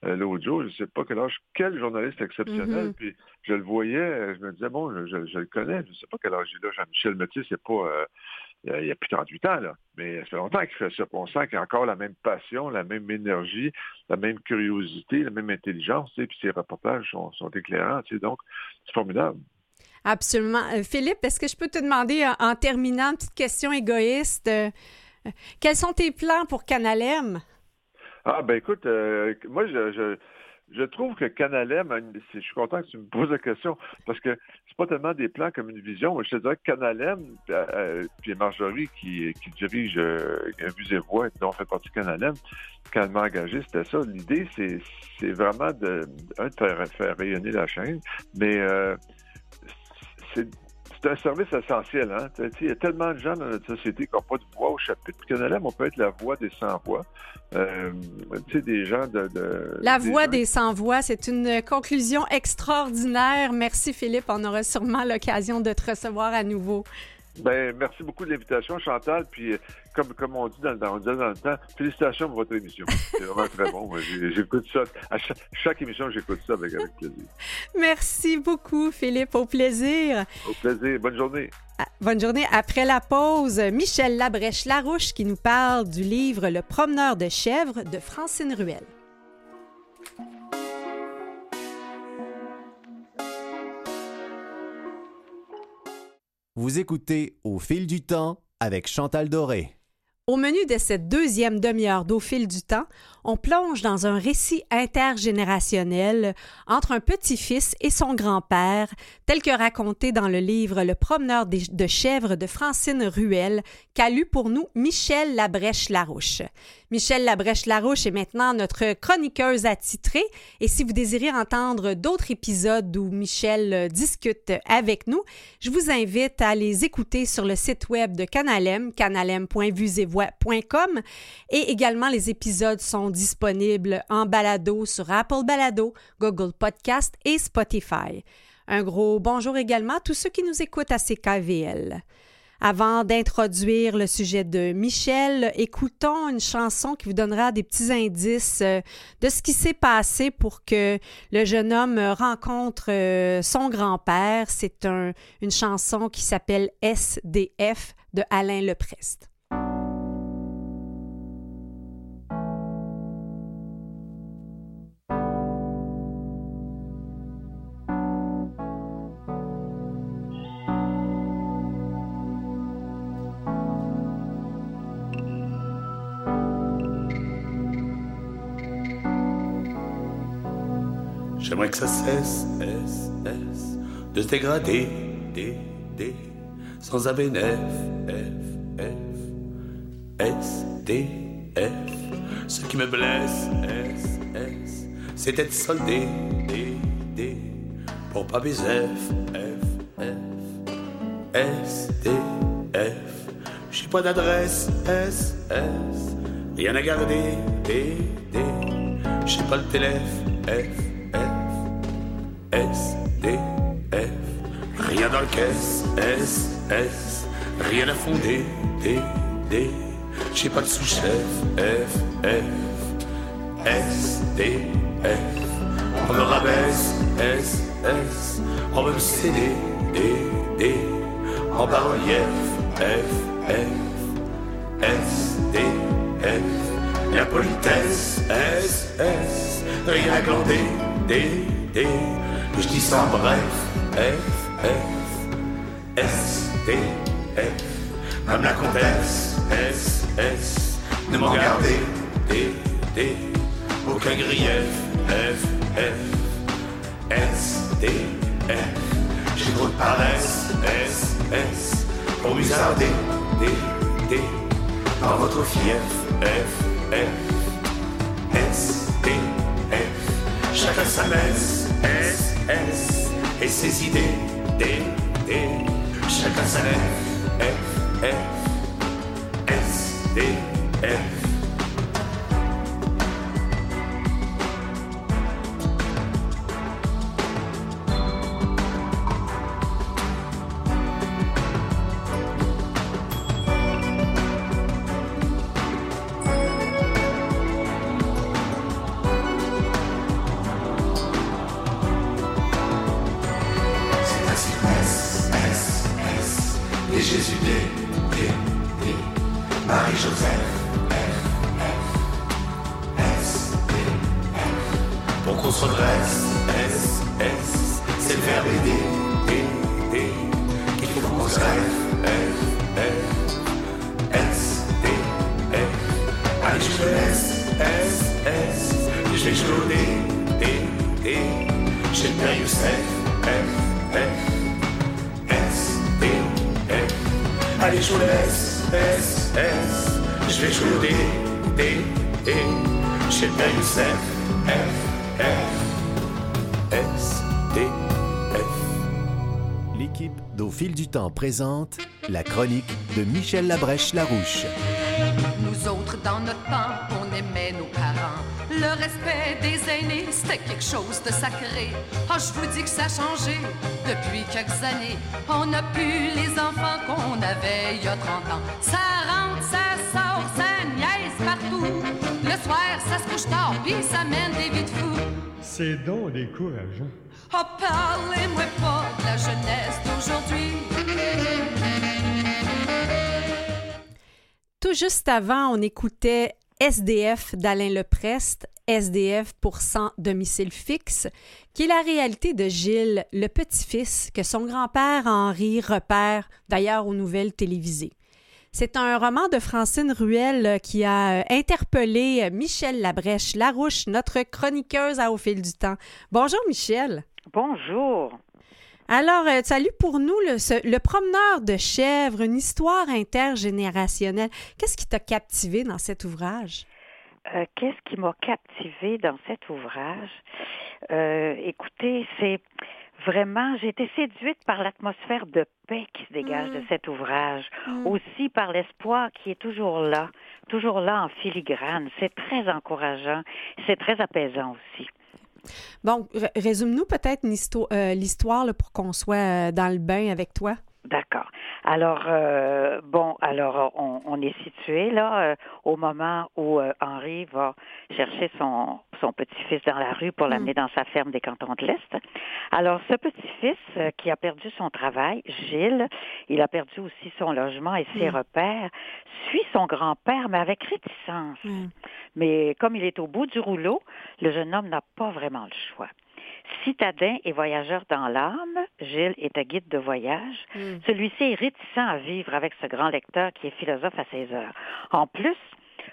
Speaker 3: euh, l'autre jour, je ne sais pas quel âge, quel journaliste exceptionnel, mm-hmm. puis je le voyais, je me disais, bon, je, le connais, je ne sais pas quel âge il a, Jean-Michel Métier, c'est pas... Euh, il y a plus de 38 ans, là. Mais ça fait longtemps qu'il fait ça. On sent qu'il a encore la même passion, la même énergie, la même curiosité, la même intelligence, tu puis ses reportages sont, éclairants, tu donc c'est formidable.
Speaker 1: Absolument. Philippe, est-ce que je peux te demander, en, terminant, une petite question égoïste, quels sont tes plans pour Canalem?
Speaker 3: Ah, ben écoute, euh, moi, je, je, trouve que Canalem, je suis content que tu me poses la question, parce que c'est pas tellement des plans comme une vision. Je te dirais que Canalem, euh, euh, puis Marjorie qui, qui dirige euh, et Voix, dont fait partie Canalem, quand elle m'a engagé, c'était ça. L'idée, c'est, vraiment de, de faire, rayonner la chaîne, mais c'est c'est un service essentiel. Hein? Il y a tellement de gens dans notre société qui n'ont pas de voix au chapitre. Canalem, on peut être la voix des sans-voix. Euh, des gens de...
Speaker 1: la voix des sans-voix, c'est une conclusion extraordinaire. Merci Philippe, on aura sûrement l'occasion de te recevoir à nouveau.
Speaker 3: Ben, merci beaucoup de l'invitation, Chantal. Puis, comme, comme on dit dans, dans, dans le temps, félicitations pour votre émission. C'est vraiment très bon. J'écoute ça. À chaque, émission, j'écoute ça avec, avec, plaisir.
Speaker 1: Merci beaucoup, Philippe. Au plaisir.
Speaker 3: Au plaisir. Bonne journée.
Speaker 1: Bonne journée. Après la pause, Michel Labrèche-Larouche qui nous parle du livre Le promeneur de chèvres de Francine Ruel.
Speaker 5: Vous écoutez Au fil du temps avec Chantal Doré.
Speaker 1: Au menu de cette deuxième demi-heure d'Au fil du temps, on plonge dans un récit intergénérationnel entre un petit-fils et son grand-père, tel que raconté dans le livre Le promeneur de chèvres de Francine Ruel, qu'a lu pour nous Michel Labrèche-Larouche. Michel Labrèche-Larouche est maintenant notre chroniqueuse attitrée et si vous désirez entendre d'autres épisodes où Michel discute avec nous, je vous invite à les écouter sur le site web de Canalem, et également les épisodes sont disponibles en balado sur Apple Balado, Google Podcast et Spotify. Un gros bonjour également à tous ceux qui nous écoutent à CKVL. Avant d'introduire le sujet de Michel, écoutons une chanson qui vous donnera des petits indices euh, de ce qui s'est passé pour que le jeune homme rencontre euh, son grand-père. C'est une chanson qui s'appelle SDF de Alain Leprest.
Speaker 6: J'aimerais que ça cesse, S, S, de se dégrader, D, D, sans ABNF, F, F, S, D, F. Ce qui me blesse, S, S, c'est d'être soldé, D, D, pour pas baiser, F, F, F, S, D, F. J'ai pas d'adresse, S, S, rien à garder, D, D, j'ai pas le téléphone, F. S, D, F. Rien dans le caisse, S, S. Rien à fonder, D, D. J'ai pas de sous-chef, F, F. S, D, F. On me rabaisse, S, S. On veut me céder, D, D. en bas-relief, F, F, S, D, F, la politesse, S, S, rien à glander, D, D, je dis sans bref, F, F, S, D, F, comme la comtesse, S, S, ne m'en gardez, D, D, aucun grief, F, F, S, D, F, j'ai trop de paresse, S, S, pour musarder, D, D, dans votre fief, F, F, S, D, F, chacun sa messe, S, S, et ses idées, D, D, chacun sa lèvre, F, F, S, D, F. Jésus D, D, D, Marie-Joseph, F, F, S, D, F, pour qu'on se redresse, S, S, c'est le verbe aider, D, D, qu'il faut qu'on se rêve, F, F, S, D, F, allez je te laisse, S, S, je vais jouer au D, D, D, j'ai le père Youssef, F, F, Allez, je vous laisse, S, S. Je vais jouer au D, D, D. J'ai le père Youssef, F, F, S, D, F.
Speaker 5: L'équipe d'Au fil du temps présente la chronique de Michel Labrèche-Larouche.
Speaker 7: Nous autres, dans notre temps, on aimait. Le respect des aînés, c'était quelque chose de sacré. Ah, je vous dis que ça a changé depuis quelques années. On n'a plus les enfants qu'on avait il y a 30 ans. Ça rentre, ça sort, ça niaise partout. Le soir, ça se couche tard, puis ça mène des vies de fous.
Speaker 8: C'est donc décourageant.
Speaker 7: Oh, parlez-moi pas de la jeunesse d'aujourd'hui.
Speaker 1: Tout juste avant, on écoutait SDF d'Alain Leprest, SDF pour sans domicile fixe, qui est la réalité de Gilles, le petit-fils que son grand-père Henri repère d'ailleurs aux nouvelles télévisées. C'est un roman de Francine Ruel euh, qui a euh, interpellé euh, Michel Labrèche Larouche, notre chroniqueuse à Au fil du temps. Bonjour Michel.
Speaker 9: Bonjour.
Speaker 1: Alors, euh, salut pour nous, le, ce- le promeneur de chèvres, une histoire intergénérationnelle. Qu'est-ce qui t'a captivé dans cet ouvrage?
Speaker 9: Euh, Qu'est-ce qui m'a captivé dans cet ouvrage? Euh, écoutez, c'est vraiment, j'ai été séduite par l'atmosphère de paix qui se dégage de cet ouvrage, aussi par l'espoir qui est toujours là, toujours là en filigrane. C'est très encourageant, c'est très apaisant aussi.
Speaker 1: Bon, r- résume-nous peut-être euh, l'histoire pour qu'on soit euh, dans le bain avec toi.
Speaker 9: D'accord. Alors, euh, bon, alors on, on est situé là euh, au moment où euh, Henri va chercher son, son petit-fils dans la rue pour l'amener dans sa ferme des cantons de l'Est. Alors, ce petit-fils euh, qui a perdu son travail, Gilles, il a perdu aussi son logement et ses repères, suit son grand-père, mais avec réticence. Mais comme il est au bout du rouleau, le jeune homme n'a pas vraiment le choix. Citadin et voyageur dans l'âme, Gilles est un guide de voyage. Celui-ci est réticent à vivre avec ce grand lecteur qui est philosophe à ses heures. En plus,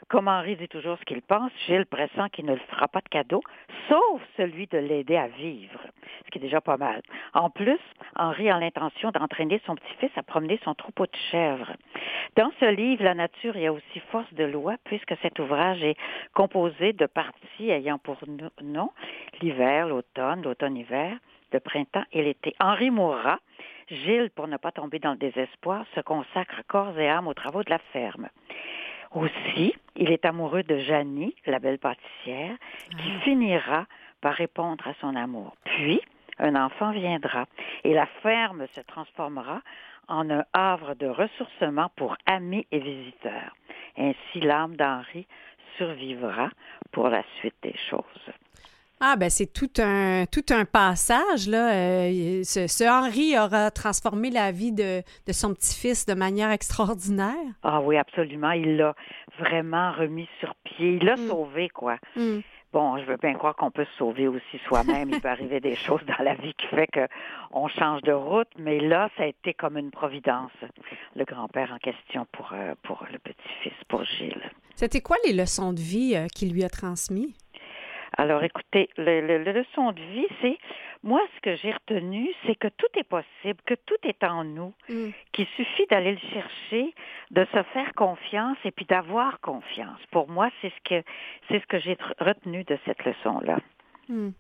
Speaker 9: comme Henri dit toujours ce qu'il pense, Gilles pressent qu'il ne le fera pas de cadeau, sauf celui de l'aider à vivre, ce qui est déjà pas mal. En plus, Henri a l'intention d'entraîner son petit-fils à promener son troupeau de chèvres. Dans ce livre, la nature y a aussi force de loi, puisque cet ouvrage est composé de parties ayant pour no- nom l'hiver, l'automne, l'automne-hiver, le printemps et l'été. Henri mourra. Gilles, pour ne pas tomber dans le désespoir, se consacre corps et âme aux travaux de la ferme. Aussi, il est amoureux de Janie, la belle pâtissière, qui finira par répondre à son amour. Puis, un enfant viendra et la ferme se transformera en un havre de ressourcement pour amis et visiteurs. Ainsi, l'âme d'Henri survivra pour la suite des choses.
Speaker 1: Ah, ben c'est tout un, tout un passage. Là. Euh, ce, ce, Henri aura transformé la vie de, de son petit-fils de manière extraordinaire.
Speaker 9: Ah oui, absolument. Il l'a vraiment remis sur pied. Il l'a
Speaker 1: Mm.
Speaker 9: sauvé, quoi.
Speaker 1: Mm.
Speaker 9: Bon, je veux bien croire qu'on peut se sauver aussi soi-même. Il peut arriver des choses dans la vie qui fait qu'on change de route, mais là, ça a été comme une providence, le grand-père en question pour, euh, pour le petit-fils, pour Gilles.
Speaker 1: C'était quoi les leçons de vie euh, qu'il lui a transmis?
Speaker 9: Alors, écoutez, le, le, le leçon de vie, c'est, moi, ce que j'ai retenu, c'est que tout est possible, que tout est en nous,
Speaker 1: Mm.
Speaker 9: qu'il suffit d'aller le chercher, de se faire confiance et puis d'avoir confiance. Pour moi, c'est ce que c'est ce que j'ai retenu de cette leçon-là.
Speaker 1: Mm.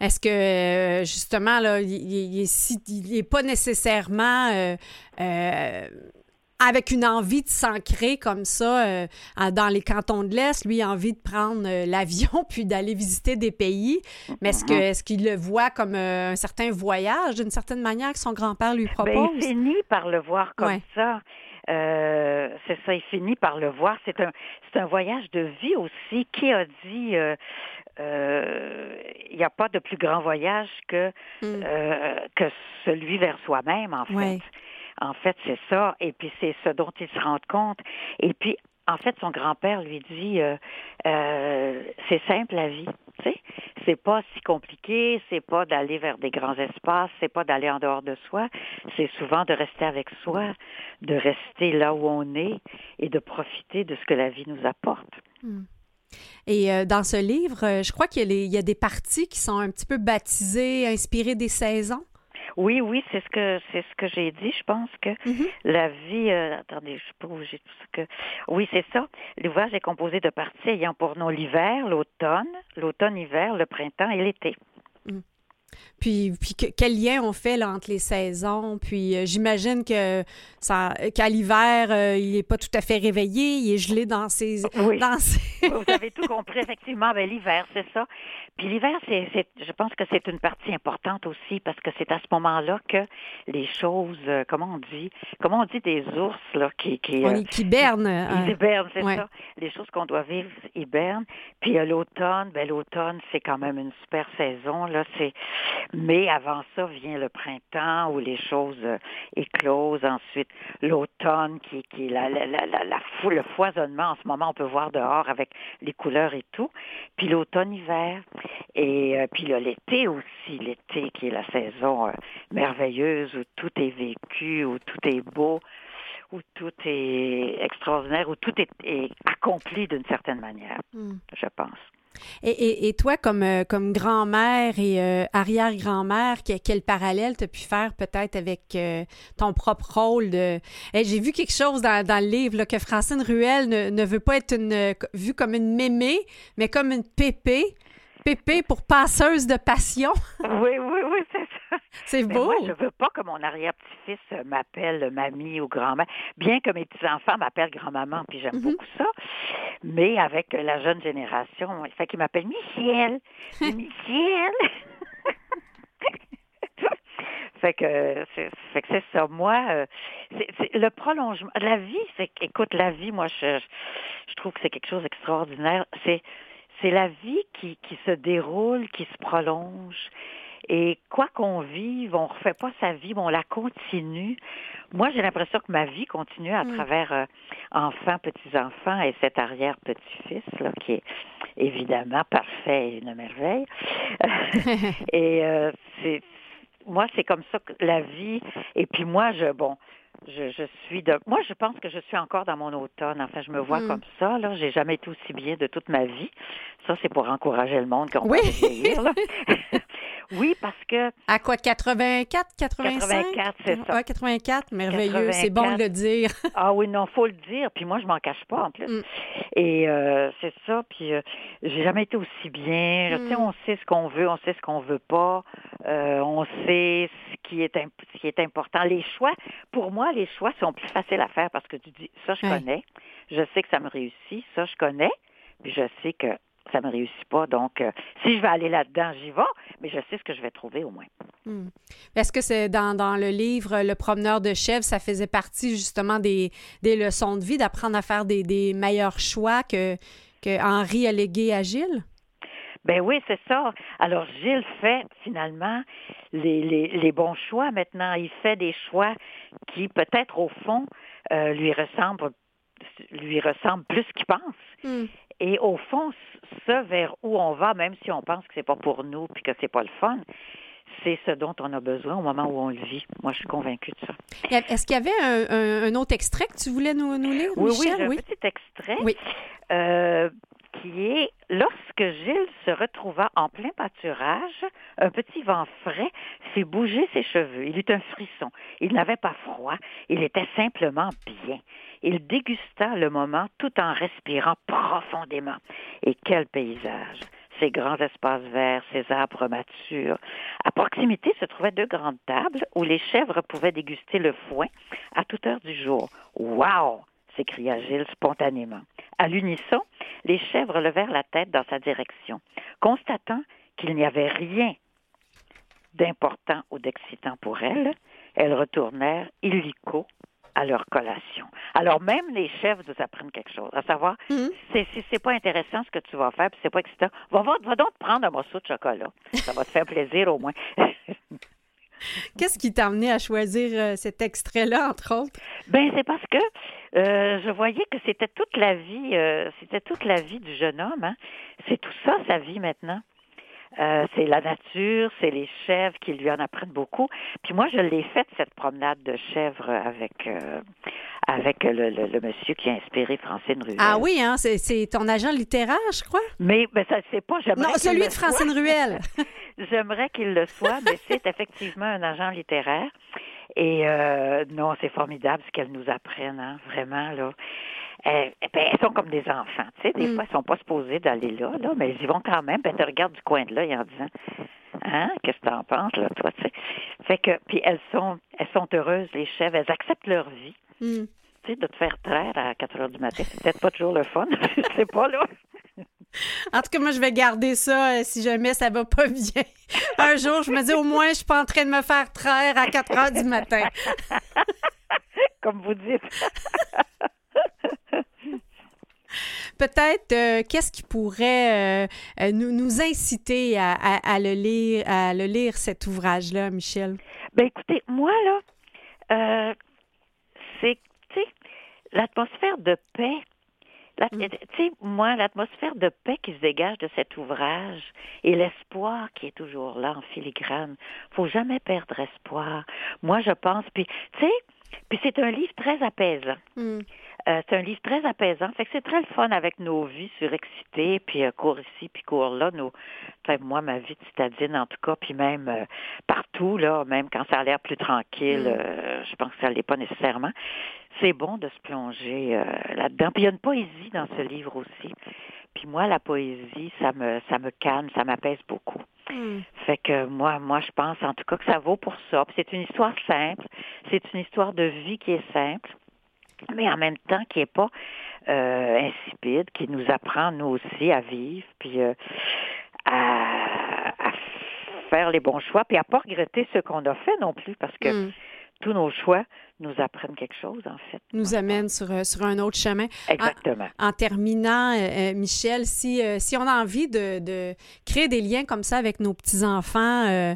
Speaker 1: Est-ce que, euh, justement, là, il- il est si- il est pas nécessairement euh, euh, avec une envie de s'ancrer comme ça euh, dans les cantons de l'Est, lui, a envie de prendre euh, l'avion puis d'aller visiter des pays. Mais est-ce que
Speaker 9: Mhm.
Speaker 1: est-ce qu'il le voit comme euh, un certain voyage, d'une certaine manière, que son grand-père lui
Speaker 9: Ben,
Speaker 1: propose?
Speaker 9: il finit par le voir comme
Speaker 1: Ouais.
Speaker 9: ça. Euh, c'est ça, il finit par le voir. C'est un, c'est un voyage de vie aussi. Qui a dit euh, il n'y a pas de plus grand voyage que
Speaker 1: Mm.
Speaker 9: que celui vers soi-même, en fait.
Speaker 1: Ouais.
Speaker 9: En fait, c'est ça. Et puis c'est ce dont il se rend compte. Et puis, en fait, son grand-père lui dit euh, euh, c'est simple la vie. Tu sais, c'est pas si compliqué, c'est pas d'aller vers des grands espaces, c'est pas d'aller en dehors de soi, c'est souvent de rester avec soi, de rester là où on est et de profiter de ce que la vie nous apporte.
Speaker 1: Mm. Et euh, dans ce livre, je crois qu'il y a des parties qui sont un petit peu baptisées, inspirées des saisons.
Speaker 9: Oui, oui, c'est ce que c'est ce que j'ai dit. Je pense que
Speaker 1: Mhm.
Speaker 9: la vie. euh, attendez, je sais pas où j'ai tout ce que. Oui, c'est ça. L'ouvrage est composé de parties ayant pour nom l'hiver, l'automne, l'automne-hiver, le printemps et l'été.
Speaker 1: Puis, puis que- quel lien on fait là, entre les saisons? Puis euh, j'imagine que ça, qu'à l'hiver, euh, il n'est pas tout à fait réveillé, il est gelé dans ses...
Speaker 9: Oui.
Speaker 1: Dans ses...
Speaker 9: Vous avez tout compris, effectivement. Ben, l'hiver, c'est ça. Puis l'hiver, c'est, c'est- je pense que c'est une partie importante aussi parce que c'est à ce moment-là que les choses, euh, comment on dit, comment on dit des ours là qui qui,
Speaker 1: On
Speaker 9: euh,
Speaker 1: qui berne.
Speaker 9: Ils
Speaker 1: euh,
Speaker 9: hibernent, c'est
Speaker 1: ouais.
Speaker 9: ça. Les choses qu'on doit vivre hibernent. Puis euh, l'automne, ben l'automne, c'est quand même une super saison. Là, c'est. Mais avant ça vient le printemps où les choses euh, éclosent. Ensuite, l'automne qui, qui la, la, la, la, la fou- le foisonnement. En ce moment, on peut voir dehors avec les couleurs et tout. Puis l'automne-hiver. Et euh, puis là, l'été aussi, l'été qui est la saison euh, merveilleuse où tout est vécu, où tout est beau où tout est extraordinaire, où tout est, est accompli d'une certaine manière,
Speaker 1: Hmm.
Speaker 9: je pense.
Speaker 1: Et, et- et toi, comme, euh, comme grand-mère et euh, arrière-grand-mère, que- quel parallèle tu as pu faire peut-être avec euh, ton propre rôle de... Eh, J'ai vu quelque chose dans, dans le livre, là, que Francine Ruel ne, ne veut pas être une, vue comme une mémé, mais comme une pépé. Pépé pour passeuse de passion.
Speaker 9: Oui, oui, oui, c'est ça.
Speaker 1: C'est beau.
Speaker 9: moi, je veux pas que mon arrière-petit-fils m'appelle mamie ou grand-mère, bien que mes petits-enfants m'appellent grand-maman, puis j'aime
Speaker 1: Mhm.
Speaker 9: beaucoup ça. Mais avec la jeune génération, il fait qu'ils m'appellent Michel. Michel. fait que c'est fait que c'est ça. Moi, euh, c'est le prolongement. La vie, c'est que- écoute, la vie, moi, je, je trouve que c'est quelque chose d'extraordinaire. C'est c'est la vie qui, qui se déroule, qui se prolonge. Et quoi qu'on vive, on refait pas sa vie, mais on la continue. Moi, j'ai l'impression que ma vie continue à
Speaker 1: Mm.
Speaker 9: travers euh, enfants, petits-enfants et cet arrière-petit-fils, là, qui est évidemment parfait et une merveille. et euh, c'est moi, c'est comme ça que la vie. Et puis moi, je bon, je, je suis de. Moi, je pense que je suis encore dans mon automne. Enfin, je me vois
Speaker 1: Mm.
Speaker 9: comme ça. Là, j'ai jamais été aussi bien de toute ma vie. Ça, c'est pour encourager le monde qu'on
Speaker 1: Oui.
Speaker 9: vieillir. Oui, parce que
Speaker 1: À quoi, 84, 85?
Speaker 9: 84, c'est ça.
Speaker 1: Ouais, 84, merveilleux, c'est bon de le dire.
Speaker 9: Ah oui, non, faut le dire. Puis moi, je m'en cache pas en plus.
Speaker 1: Mm.
Speaker 9: Et euh, c'est ça. Puis euh, j'ai jamais été aussi bien. Tu sais,
Speaker 1: Mm.
Speaker 9: on sait ce qu'on veut, on sait ce qu'on veut pas. Euh, on sait ce qui est imp- ce qui est important. Les choix, pour moi, les choix sont plus faciles à faire parce que tu dis ça, je connais. Je sais que ça me réussit. Ça, je connais. Puis je sais que ça me réussit pas. Donc, euh, si je vais aller là-dedans, j'y vais. Mais je sais ce que je vais trouver au moins.
Speaker 1: Hmm. Est-ce que c'est dans, dans le livre Le promeneur de chèvres, ça faisait partie justement des, des leçons de vie, d'apprendre à faire des, des meilleurs choix que, que Henri a légué à Gilles?
Speaker 9: Ben oui, c'est ça. Alors Gilles fait finalement les, les, les, bons choix maintenant. Il fait des choix qui peut-être au fond euh, lui ressemblent lui ressemblent plus qu'il pense.
Speaker 1: Hmm.
Speaker 9: Et au fond, ce vers où on va, même si on pense que c'est pas pour nous puis que c'est pas le fun, c'est ce dont on a besoin au moment où on le vit. Moi, je suis convaincue de ça.
Speaker 1: Est-ce qu'il y avait un, un, autre extrait que tu voulais nous, nous lire,
Speaker 9: oui,
Speaker 1: Michel?
Speaker 9: Oui, un petit extrait.
Speaker 1: Oui.
Speaker 9: Euh, qui est lorsque Gilles se retrouva en plein pâturage, un petit vent frais fit bouger ses cheveux. Il eut un frisson. Il n'avait pas froid. Il était simplement bien. Il dégusta le moment tout en respirant profondément. Et quel paysage! Ces grands espaces verts, ces arbres matures. À proximité se trouvaient deux grandes tables où les chèvres pouvaient déguster le foin à toute heure du jour. Wow! s'écria Gilles spontanément. À l'unisson, les chèvres levèrent la tête dans sa direction, constatant qu'il n'y avait rien d'important ou d'excitant pour elles, elles retournèrent illico à leur collation. Alors même les chèvres nous apprennent quelque chose, à savoir,
Speaker 1: Mhm.
Speaker 9: c'est si c'est pas intéressant ce que tu vas faire, puis c'est pas excitant, va, va, va donc prendre un morceau de chocolat. Ça va te faire plaisir au moins.
Speaker 1: Qu'est-ce qui t'a amené à choisir euh, cet extrait-là, entre autres?
Speaker 9: Ben c'est parce que euh, je voyais que c'était toute la vie, euh, c'était toute la vie du jeune homme. Hein. C'est tout ça sa vie maintenant. Euh, c'est la nature, c'est les chèvres qui lui en apprennent beaucoup. Puis moi, je l'ai faite cette promenade de chèvres avec euh, avec le, le, le monsieur qui a inspiré Francine Ruel.
Speaker 1: Ah oui, hein? C'est, ton agent littéraire, je crois?
Speaker 9: Mais ben, ça c'est pas. j'aimerais
Speaker 1: Non, celui de Francine
Speaker 9: soit.
Speaker 1: Ruel.
Speaker 9: J'aimerais qu'il le soit, mais c'est effectivement un agent littéraire. Et euh, non, c'est formidable ce qu'elles nous apprennent, hein, vraiment là. Euh, ben, elles sont comme des enfants, tu sais. Des
Speaker 1: Mm.
Speaker 9: fois, elles sont pas supposées d'aller là, là, mais elles y vont quand même. Elles te regardent du coin de l'œil en disant, hein, qu'est-ce que t'en penses là, toi, tu sais. Fait que, puis elles sont, elles sont heureuses, les chèvres. Elles acceptent leur vie.
Speaker 1: Hmm.
Speaker 9: Tu sais, de te faire traire à 4 heures du matin, c'est peut-être pas toujours le fun. Je sais pas là.
Speaker 1: En tout cas, moi, je vais garder ça euh, si jamais ça va pas bien. Un jour, je me dis, au moins, je suis pas en train de me faire traire à 4 heures du matin.
Speaker 9: Comme vous dites.
Speaker 1: Peut-être, euh, qu'est-ce qui pourrait euh, nous, nous inciter à, à- à le lire, à le lire, cet ouvrage-là, Michel?
Speaker 9: Ben écoutez, moi là, c'est, tu sais, l'atmosphère de paix.
Speaker 1: Mm.
Speaker 9: Tu sais, moi, l'atmosphère de paix qui se dégage de cet ouvrage et l'espoir qui est toujours là en filigrane. Faut jamais perdre espoir. Moi, je pense, puis, tu sais, puis c'est un livre très apaisant.
Speaker 1: Hmm.
Speaker 9: Euh, c'est un livre très apaisant. Fait que c'est très le fun avec nos vies surexcitées, puis euh, cours ici, puis cours là. Nos... Enfin, moi, ma vie de citadine, en tout cas, puis même euh, partout, là, même quand ça a l'air plus tranquille,
Speaker 1: Mm.
Speaker 9: euh, je pense que ça ne l'est pas nécessairement. C'est bon de se plonger euh, là-dedans. Puis il y a une poésie dans ce livre aussi. Puis moi, la poésie, ça me, ça me calme, ça m'apaise beaucoup.
Speaker 1: Hmm.
Speaker 9: Fait que moi, moi, je pense en tout cas que ça vaut pour ça. Puis c'est une histoire simple. C'est une histoire de vie qui est simple, mais en même temps qui est pas euh, insipide, qui nous apprend nous aussi à vivre, puis euh, à, faire les bons choix, puis à pas regretter ce qu'on a fait non plus, parce que
Speaker 1: Hmm.
Speaker 9: Tous nos choix nous apprennent quelque chose en fait.
Speaker 1: Nous amène sur, euh, sur un autre chemin.
Speaker 9: Exactement.
Speaker 1: En terminant, euh, euh, Michel, si, euh, si on a envie de, de créer des liens comme ça avec nos petits-enfants, euh,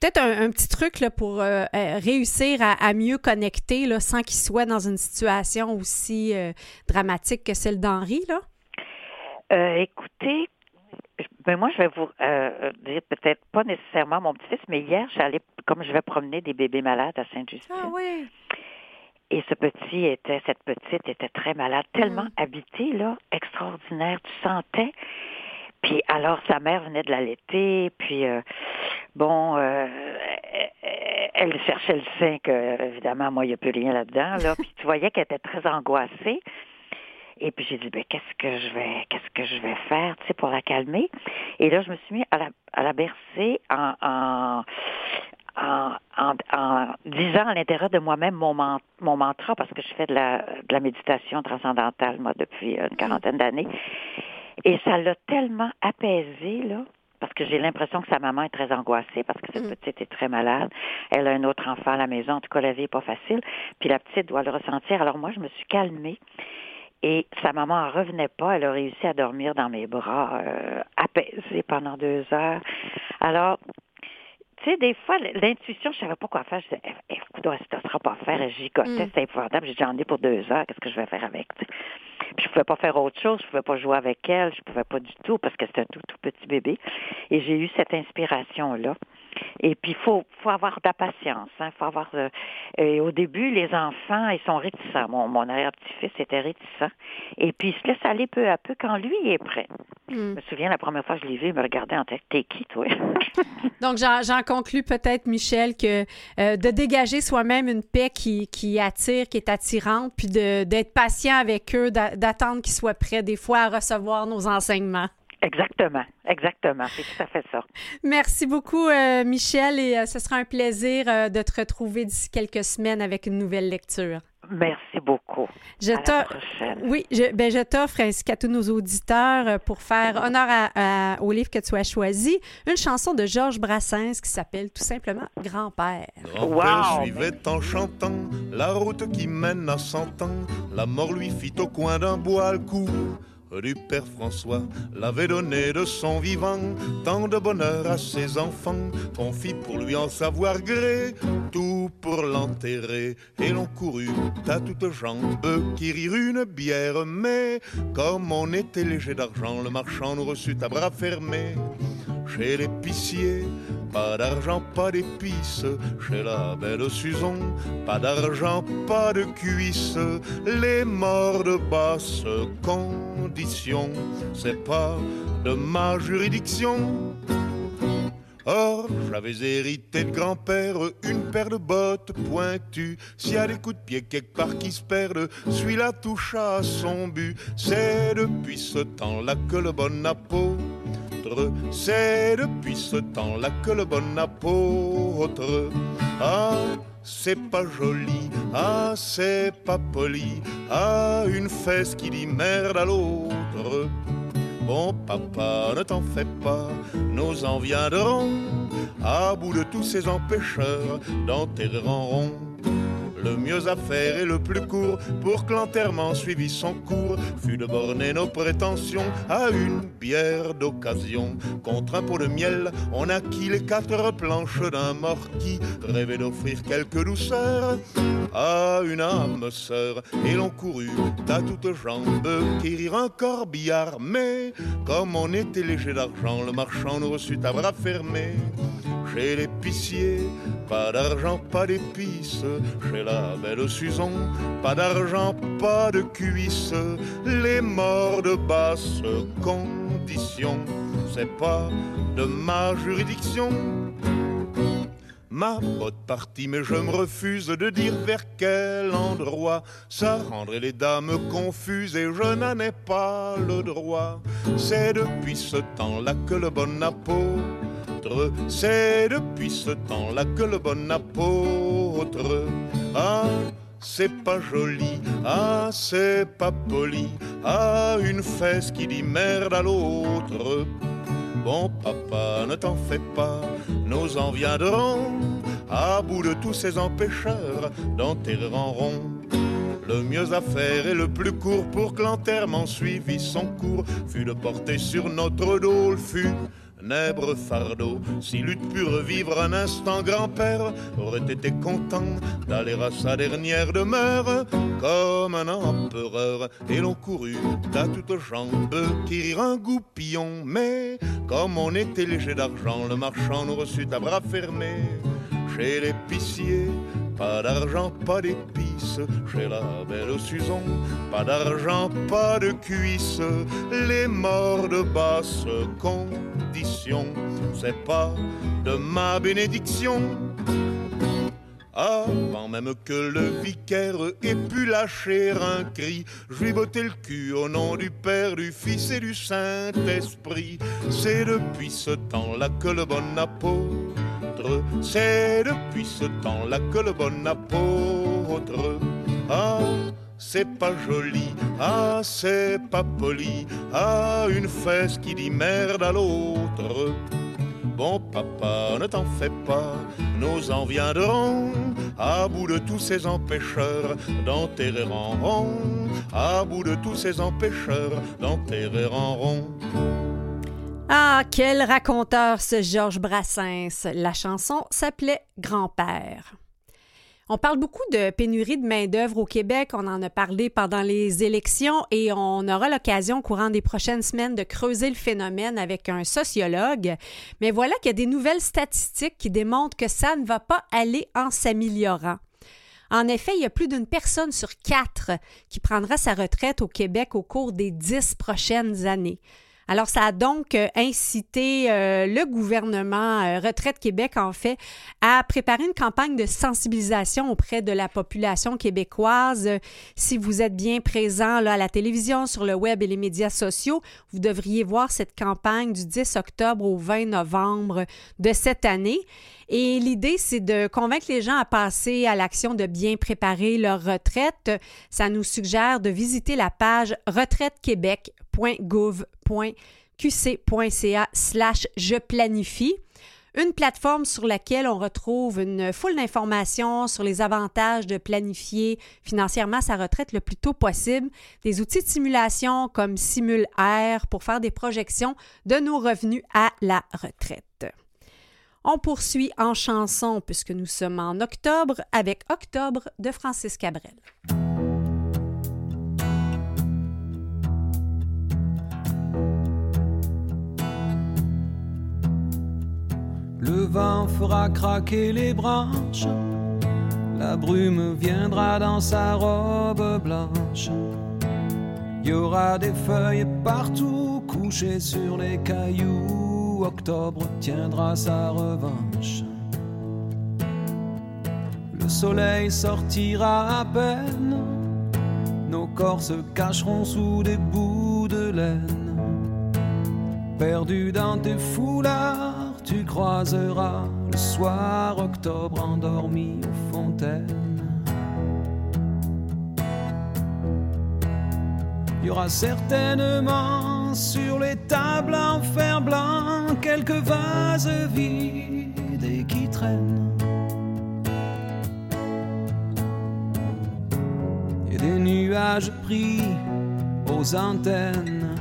Speaker 1: peut-être un, un petit truc là, pour réussir à, à mieux connecter là, sans qu'ils soient dans une situation aussi dramatique que celle d'Henri. Là?
Speaker 9: Écoutez, je- ben moi, je vais vous euh, dire peut-être pas nécessairement mon petit-fils, mais hier, j'allais, comme je vais promener des bébés malades à Sainte-Justine.
Speaker 1: Ah oui.
Speaker 9: Et ce petit était, cette petite était très malade, tellement
Speaker 1: Mm.
Speaker 9: habitée, là, extraordinaire, tu sentais. Puis alors, sa mère venait de l'allaiter, puis euh, bon, euh, elle cherchait le sein, que évidemment, moi, il n'y a plus rien là-dedans, là. Puis tu voyais qu'elle était très angoissée. Et puis j'ai dit, ben qu'est-ce que je vais, qu'est-ce que je vais faire, tu sais, pour la calmer? Et là, je me suis mis à la, à la bercer en, en, en, en, en disant à l'intérieur de moi-même mon, mon mantra, parce que je fais de la, de la méditation transcendantale, moi, depuis une quarantaine d'années. Et ça l'a tellement apaisé, là, parce que j'ai l'impression que sa maman est très angoissée, parce que cette
Speaker 1: Mm.
Speaker 9: petite est très malade. Elle a un autre enfant à la maison, en tout cas, la vie n'est pas facile. Puis la petite doit le ressentir. Alors moi, je me suis calmée. Et sa maman en revenait pas. Elle a réussi à dormir dans mes bras, euh, apaisée pendant deux heures. Alors, tu sais, des fois, l'intuition, je savais pas quoi faire. Je disais, eh, écoute, ça ne sera pas faire. Et gigotais,
Speaker 1: Mm.
Speaker 9: c'était épouvantable. J'en ai pour deux heures. Qu'est-ce que je vais faire avec? tu sais? Puis je pouvais pas faire autre chose. Je pouvais pas jouer avec elle. Je pouvais pas du tout parce que c'était un tout, tout petit bébé. Et j'ai eu cette inspiration-là. Et puis, il faut, faut avoir de la patience. Hein, faut avoir, euh, et au début, les enfants, ils sont réticents. Mon, mon arrière-petit-fils était réticent. Et puis, il se laisse aller peu à peu quand lui est prêt. Je me souviens, la première fois que je l'ai vu, il me regardait en tête. T'es qui, toi?
Speaker 1: Donc, j'en conclus peut-être, Michel, que euh, de dégager soi-même une paix qui, qui attire, qui est attirante, puis de- d'être patient avec eux, d'a- d'attendre qu'ils soient prêts des fois à recevoir nos enseignements.
Speaker 9: Exactement, exactement. C'est tout à fait ça.
Speaker 1: Merci beaucoup, euh, Michel, et euh, ce sera un plaisir euh, de te retrouver d'ici quelques semaines avec une nouvelle lecture.
Speaker 9: Merci beaucoup.
Speaker 1: Je
Speaker 9: À la
Speaker 1: t'offre-
Speaker 9: prochaine.
Speaker 1: Oui, je, ben, je t'offre, ainsi qu'à tous nos auditeurs, pour faire honneur à- à- au livre que tu as choisi, une chanson de Georges Brassens qui s'appelle tout simplement Grand-père.
Speaker 10: Grand-père suivait en chantant la route qui mène à cent ans. La mort lui fit au coin d'un bois le coup du père François. L'avait donné de son vivant tant de bonheur à ses enfants qu'on fit pour lui en savoir gré tout pour l'enterrer. Et l'on courut à toutes jambes qui rirent une bière. Mais comme on était léger d'argent, le marchand nous reçut à bras fermés. Chez l'épicier, pas d'argent, pas d'épices. Chez la belle Suzon, pas d'argent, pas de cuisses. Les morts de basse condition, c'est pas de ma juridiction. Or, j'avais hérité de grand-père une paire de bottes pointues. S'il y a des coups de pied quelque part qui se perdent, celui-là toucha à son but. C'est depuis ce temps-là que le bon c'est depuis ce temps-là que le bon apôtre, ah, c'est pas joli, ah, c'est pas poli, ah, une fesse qui dit merde à l'autre. Bon papa, ne t'en fais pas, nous en viendrons à bout de tous ces empêcheurs d'enterrer en rond. Le mieux à faire et le plus court pour que l'enterrement suivit son cours fut de borner nos prétentions à une bière d'occasion. Contre un pot de miel, on acquit les quatre planches d'un mort qui rêvait d'offrir quelques douceurs à une âme sœur. Et l'on courut à toutes jambes qui rirent un corbillard. Mais comme on était léger d'argent, le marchand nous reçut à bras fermés. Chez l'épicier, pas d'argent, pas d'épices. Belle Suzon, pas d'argent, pas de cuisses. Les morts de basse condition, c'est pas de ma juridiction. Ma botte partie, mais je me refuse de dire vers quel endroit. Ça rendrait les dames confuses et je n'en ai pas le droit. C'est depuis ce temps-là que le bon c'est depuis ce temps-là que le bon apôtre, ah, c'est pas joli, ah, c'est pas poli, ah, une fesse qui dit merde à l'autre. Bon papa, ne t'en fais pas, nous en viendrons. À bout de tous ces empêcheurs d'enterrer en rond. Le mieux à faire et le plus court pour que l'enterrement suivit son cours fut de porter sur notre dos le funèbre fardeau. S'il eût pu revivre un instant, grand-père aurait été content d'aller à sa dernière demeure comme un empereur. Et l'on courut à toutes jambes, tirer un goupillon. Mais comme on était léger d'argent, le marchand nous reçut à bras fermés. Chez l'épicier, pas d'argent, pas d'épices. Chez la belle Suzon, pas d'argent, pas de cuisses. Les morts de basse c'est pas de ma bénédiction. Avant même que le vicaire ait pu lâcher un cri, je lui bottais le cul au nom du Père, du Fils et du Saint-Esprit. C'est depuis ce temps-là que le bon apôtre, c'est depuis ce temps-là que le bon apôtre, c'est pas joli, ah, c'est pas poli, ah, une fesse qui dit merde à l'autre. Bon papa, ne t'en fais pas, nous en viendrons à bout de tous ces empêcheurs d'enterrer en rond, à bout de tous ces empêcheurs d'enterrer en rond.
Speaker 1: Ah, quel raconteur ce Georges Brassens. La chanson s'appelait Grand-père. On parle beaucoup de pénurie de main-d'œuvre au Québec. On en a parlé pendant les élections et on aura l'occasion au courant des prochaines semaines de creuser le phénomène avec un sociologue. Mais voilà qu'il y a des nouvelles statistiques qui démontrent que ça ne va pas aller en s'améliorant. En effet, il y a plus d'une personne sur quatre qui prendra sa retraite au Québec au cours des dix prochaines années. Alors, ça a donc euh, incité euh, le gouvernement euh, Retraite Québec, en fait, à préparer une campagne de sensibilisation auprès de la population québécoise. Si vous êtes bien présent là, à la télévision, sur le web et les médias sociaux, vous devriez voir cette campagne du 10 octobre au 20 novembre de cette année. Et l'idée, c'est de convaincre les gens à passer à l'action de bien préparer leur retraite. Ça nous suggère de visiter la page retraitequebec.gouv qc.ca slash je une plateforme sur laquelle on retrouve une foule d'informations sur les avantages de planifier financièrement sa retraite le plus tôt possible, des outils de simulation comme SimulR pour faire des projections de nos revenus à la retraite. On poursuit en chanson puisque nous sommes en octobre avec Octobre de Francis Cabrel.
Speaker 11: Le vent fera craquer les branches, la brume viendra dans sa robe blanche. Il y aura des feuilles partout couchées sur les cailloux. Octobre tiendra sa revanche. Le soleil sortira à peine, nos corps se cacheront sous des bouts de laine. Perdus dans tes foulards tu croiseras le soir octobre endormi aux fontaines. Il y aura certainement sur les tables en fer blanc quelques vases vides et qui traînent. Et des nuages pris aux antennes.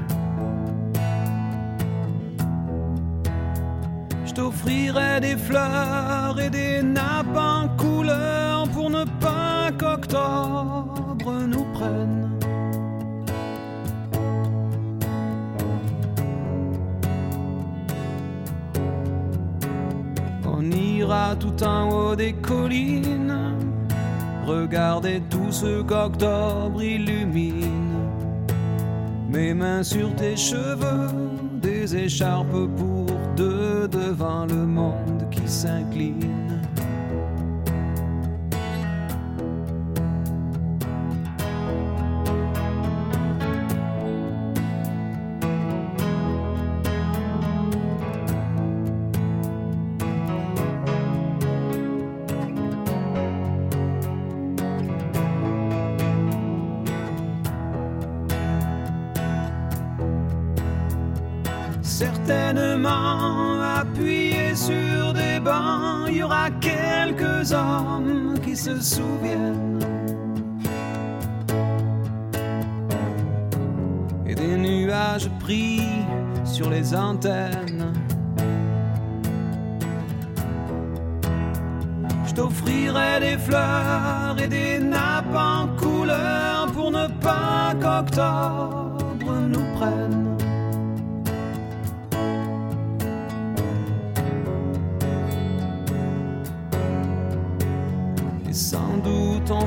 Speaker 11: T'offrirai des fleurs et des nappes en couleur pour ne pas qu'octobre nous prenne. On ira tout en haut des collines, regarder tout ce qu'octobre illumine. Mes mains sur tes cheveux, des écharpes pour devant le monde qui s'incline. Se souviennent. Et des nuages pris sur les antennes. Je t'offrirai des fleurs et des nappes en couleur pour ne pas qu'octobre nous prenne.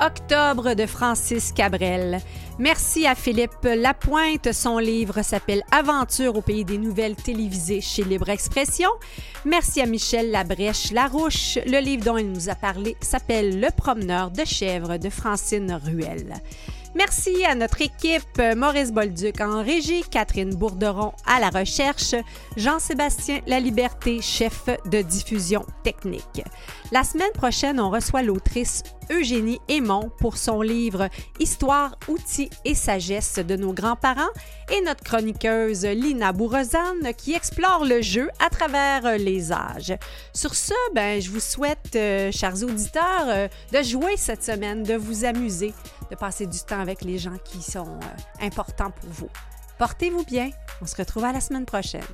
Speaker 1: Octobre de Francis Cabrel. Merci à Philippe Lapointe. Son livre s'appelle Aventure au pays des nouvelles télévisées chez Libre Expression. Merci à Michel Labrèche Larouche. Le livre dont il nous a parlé s'appelle Le promeneur de chèvres de Francine Ruel. Merci à notre équipe, Maurice Bolduc en régie, Catherine Bourderon à la recherche, Jean-Sébastien Laliberté, chef de diffusion technique. La semaine prochaine, on reçoit l'autrice Eugénie Aymon pour son livre Histoire, outils et sagesse de nos grands-parents et notre chroniqueuse Lina Bourrezane qui explore le jeu à travers les âges. Sur ce, ben, je vous souhaite, euh, chers auditeurs, euh, de jouer cette semaine, de vous amuser, de passer du temps avec les gens qui sont euh, importants pour vous. Portez-vous bien. On se retrouve à la semaine prochaine.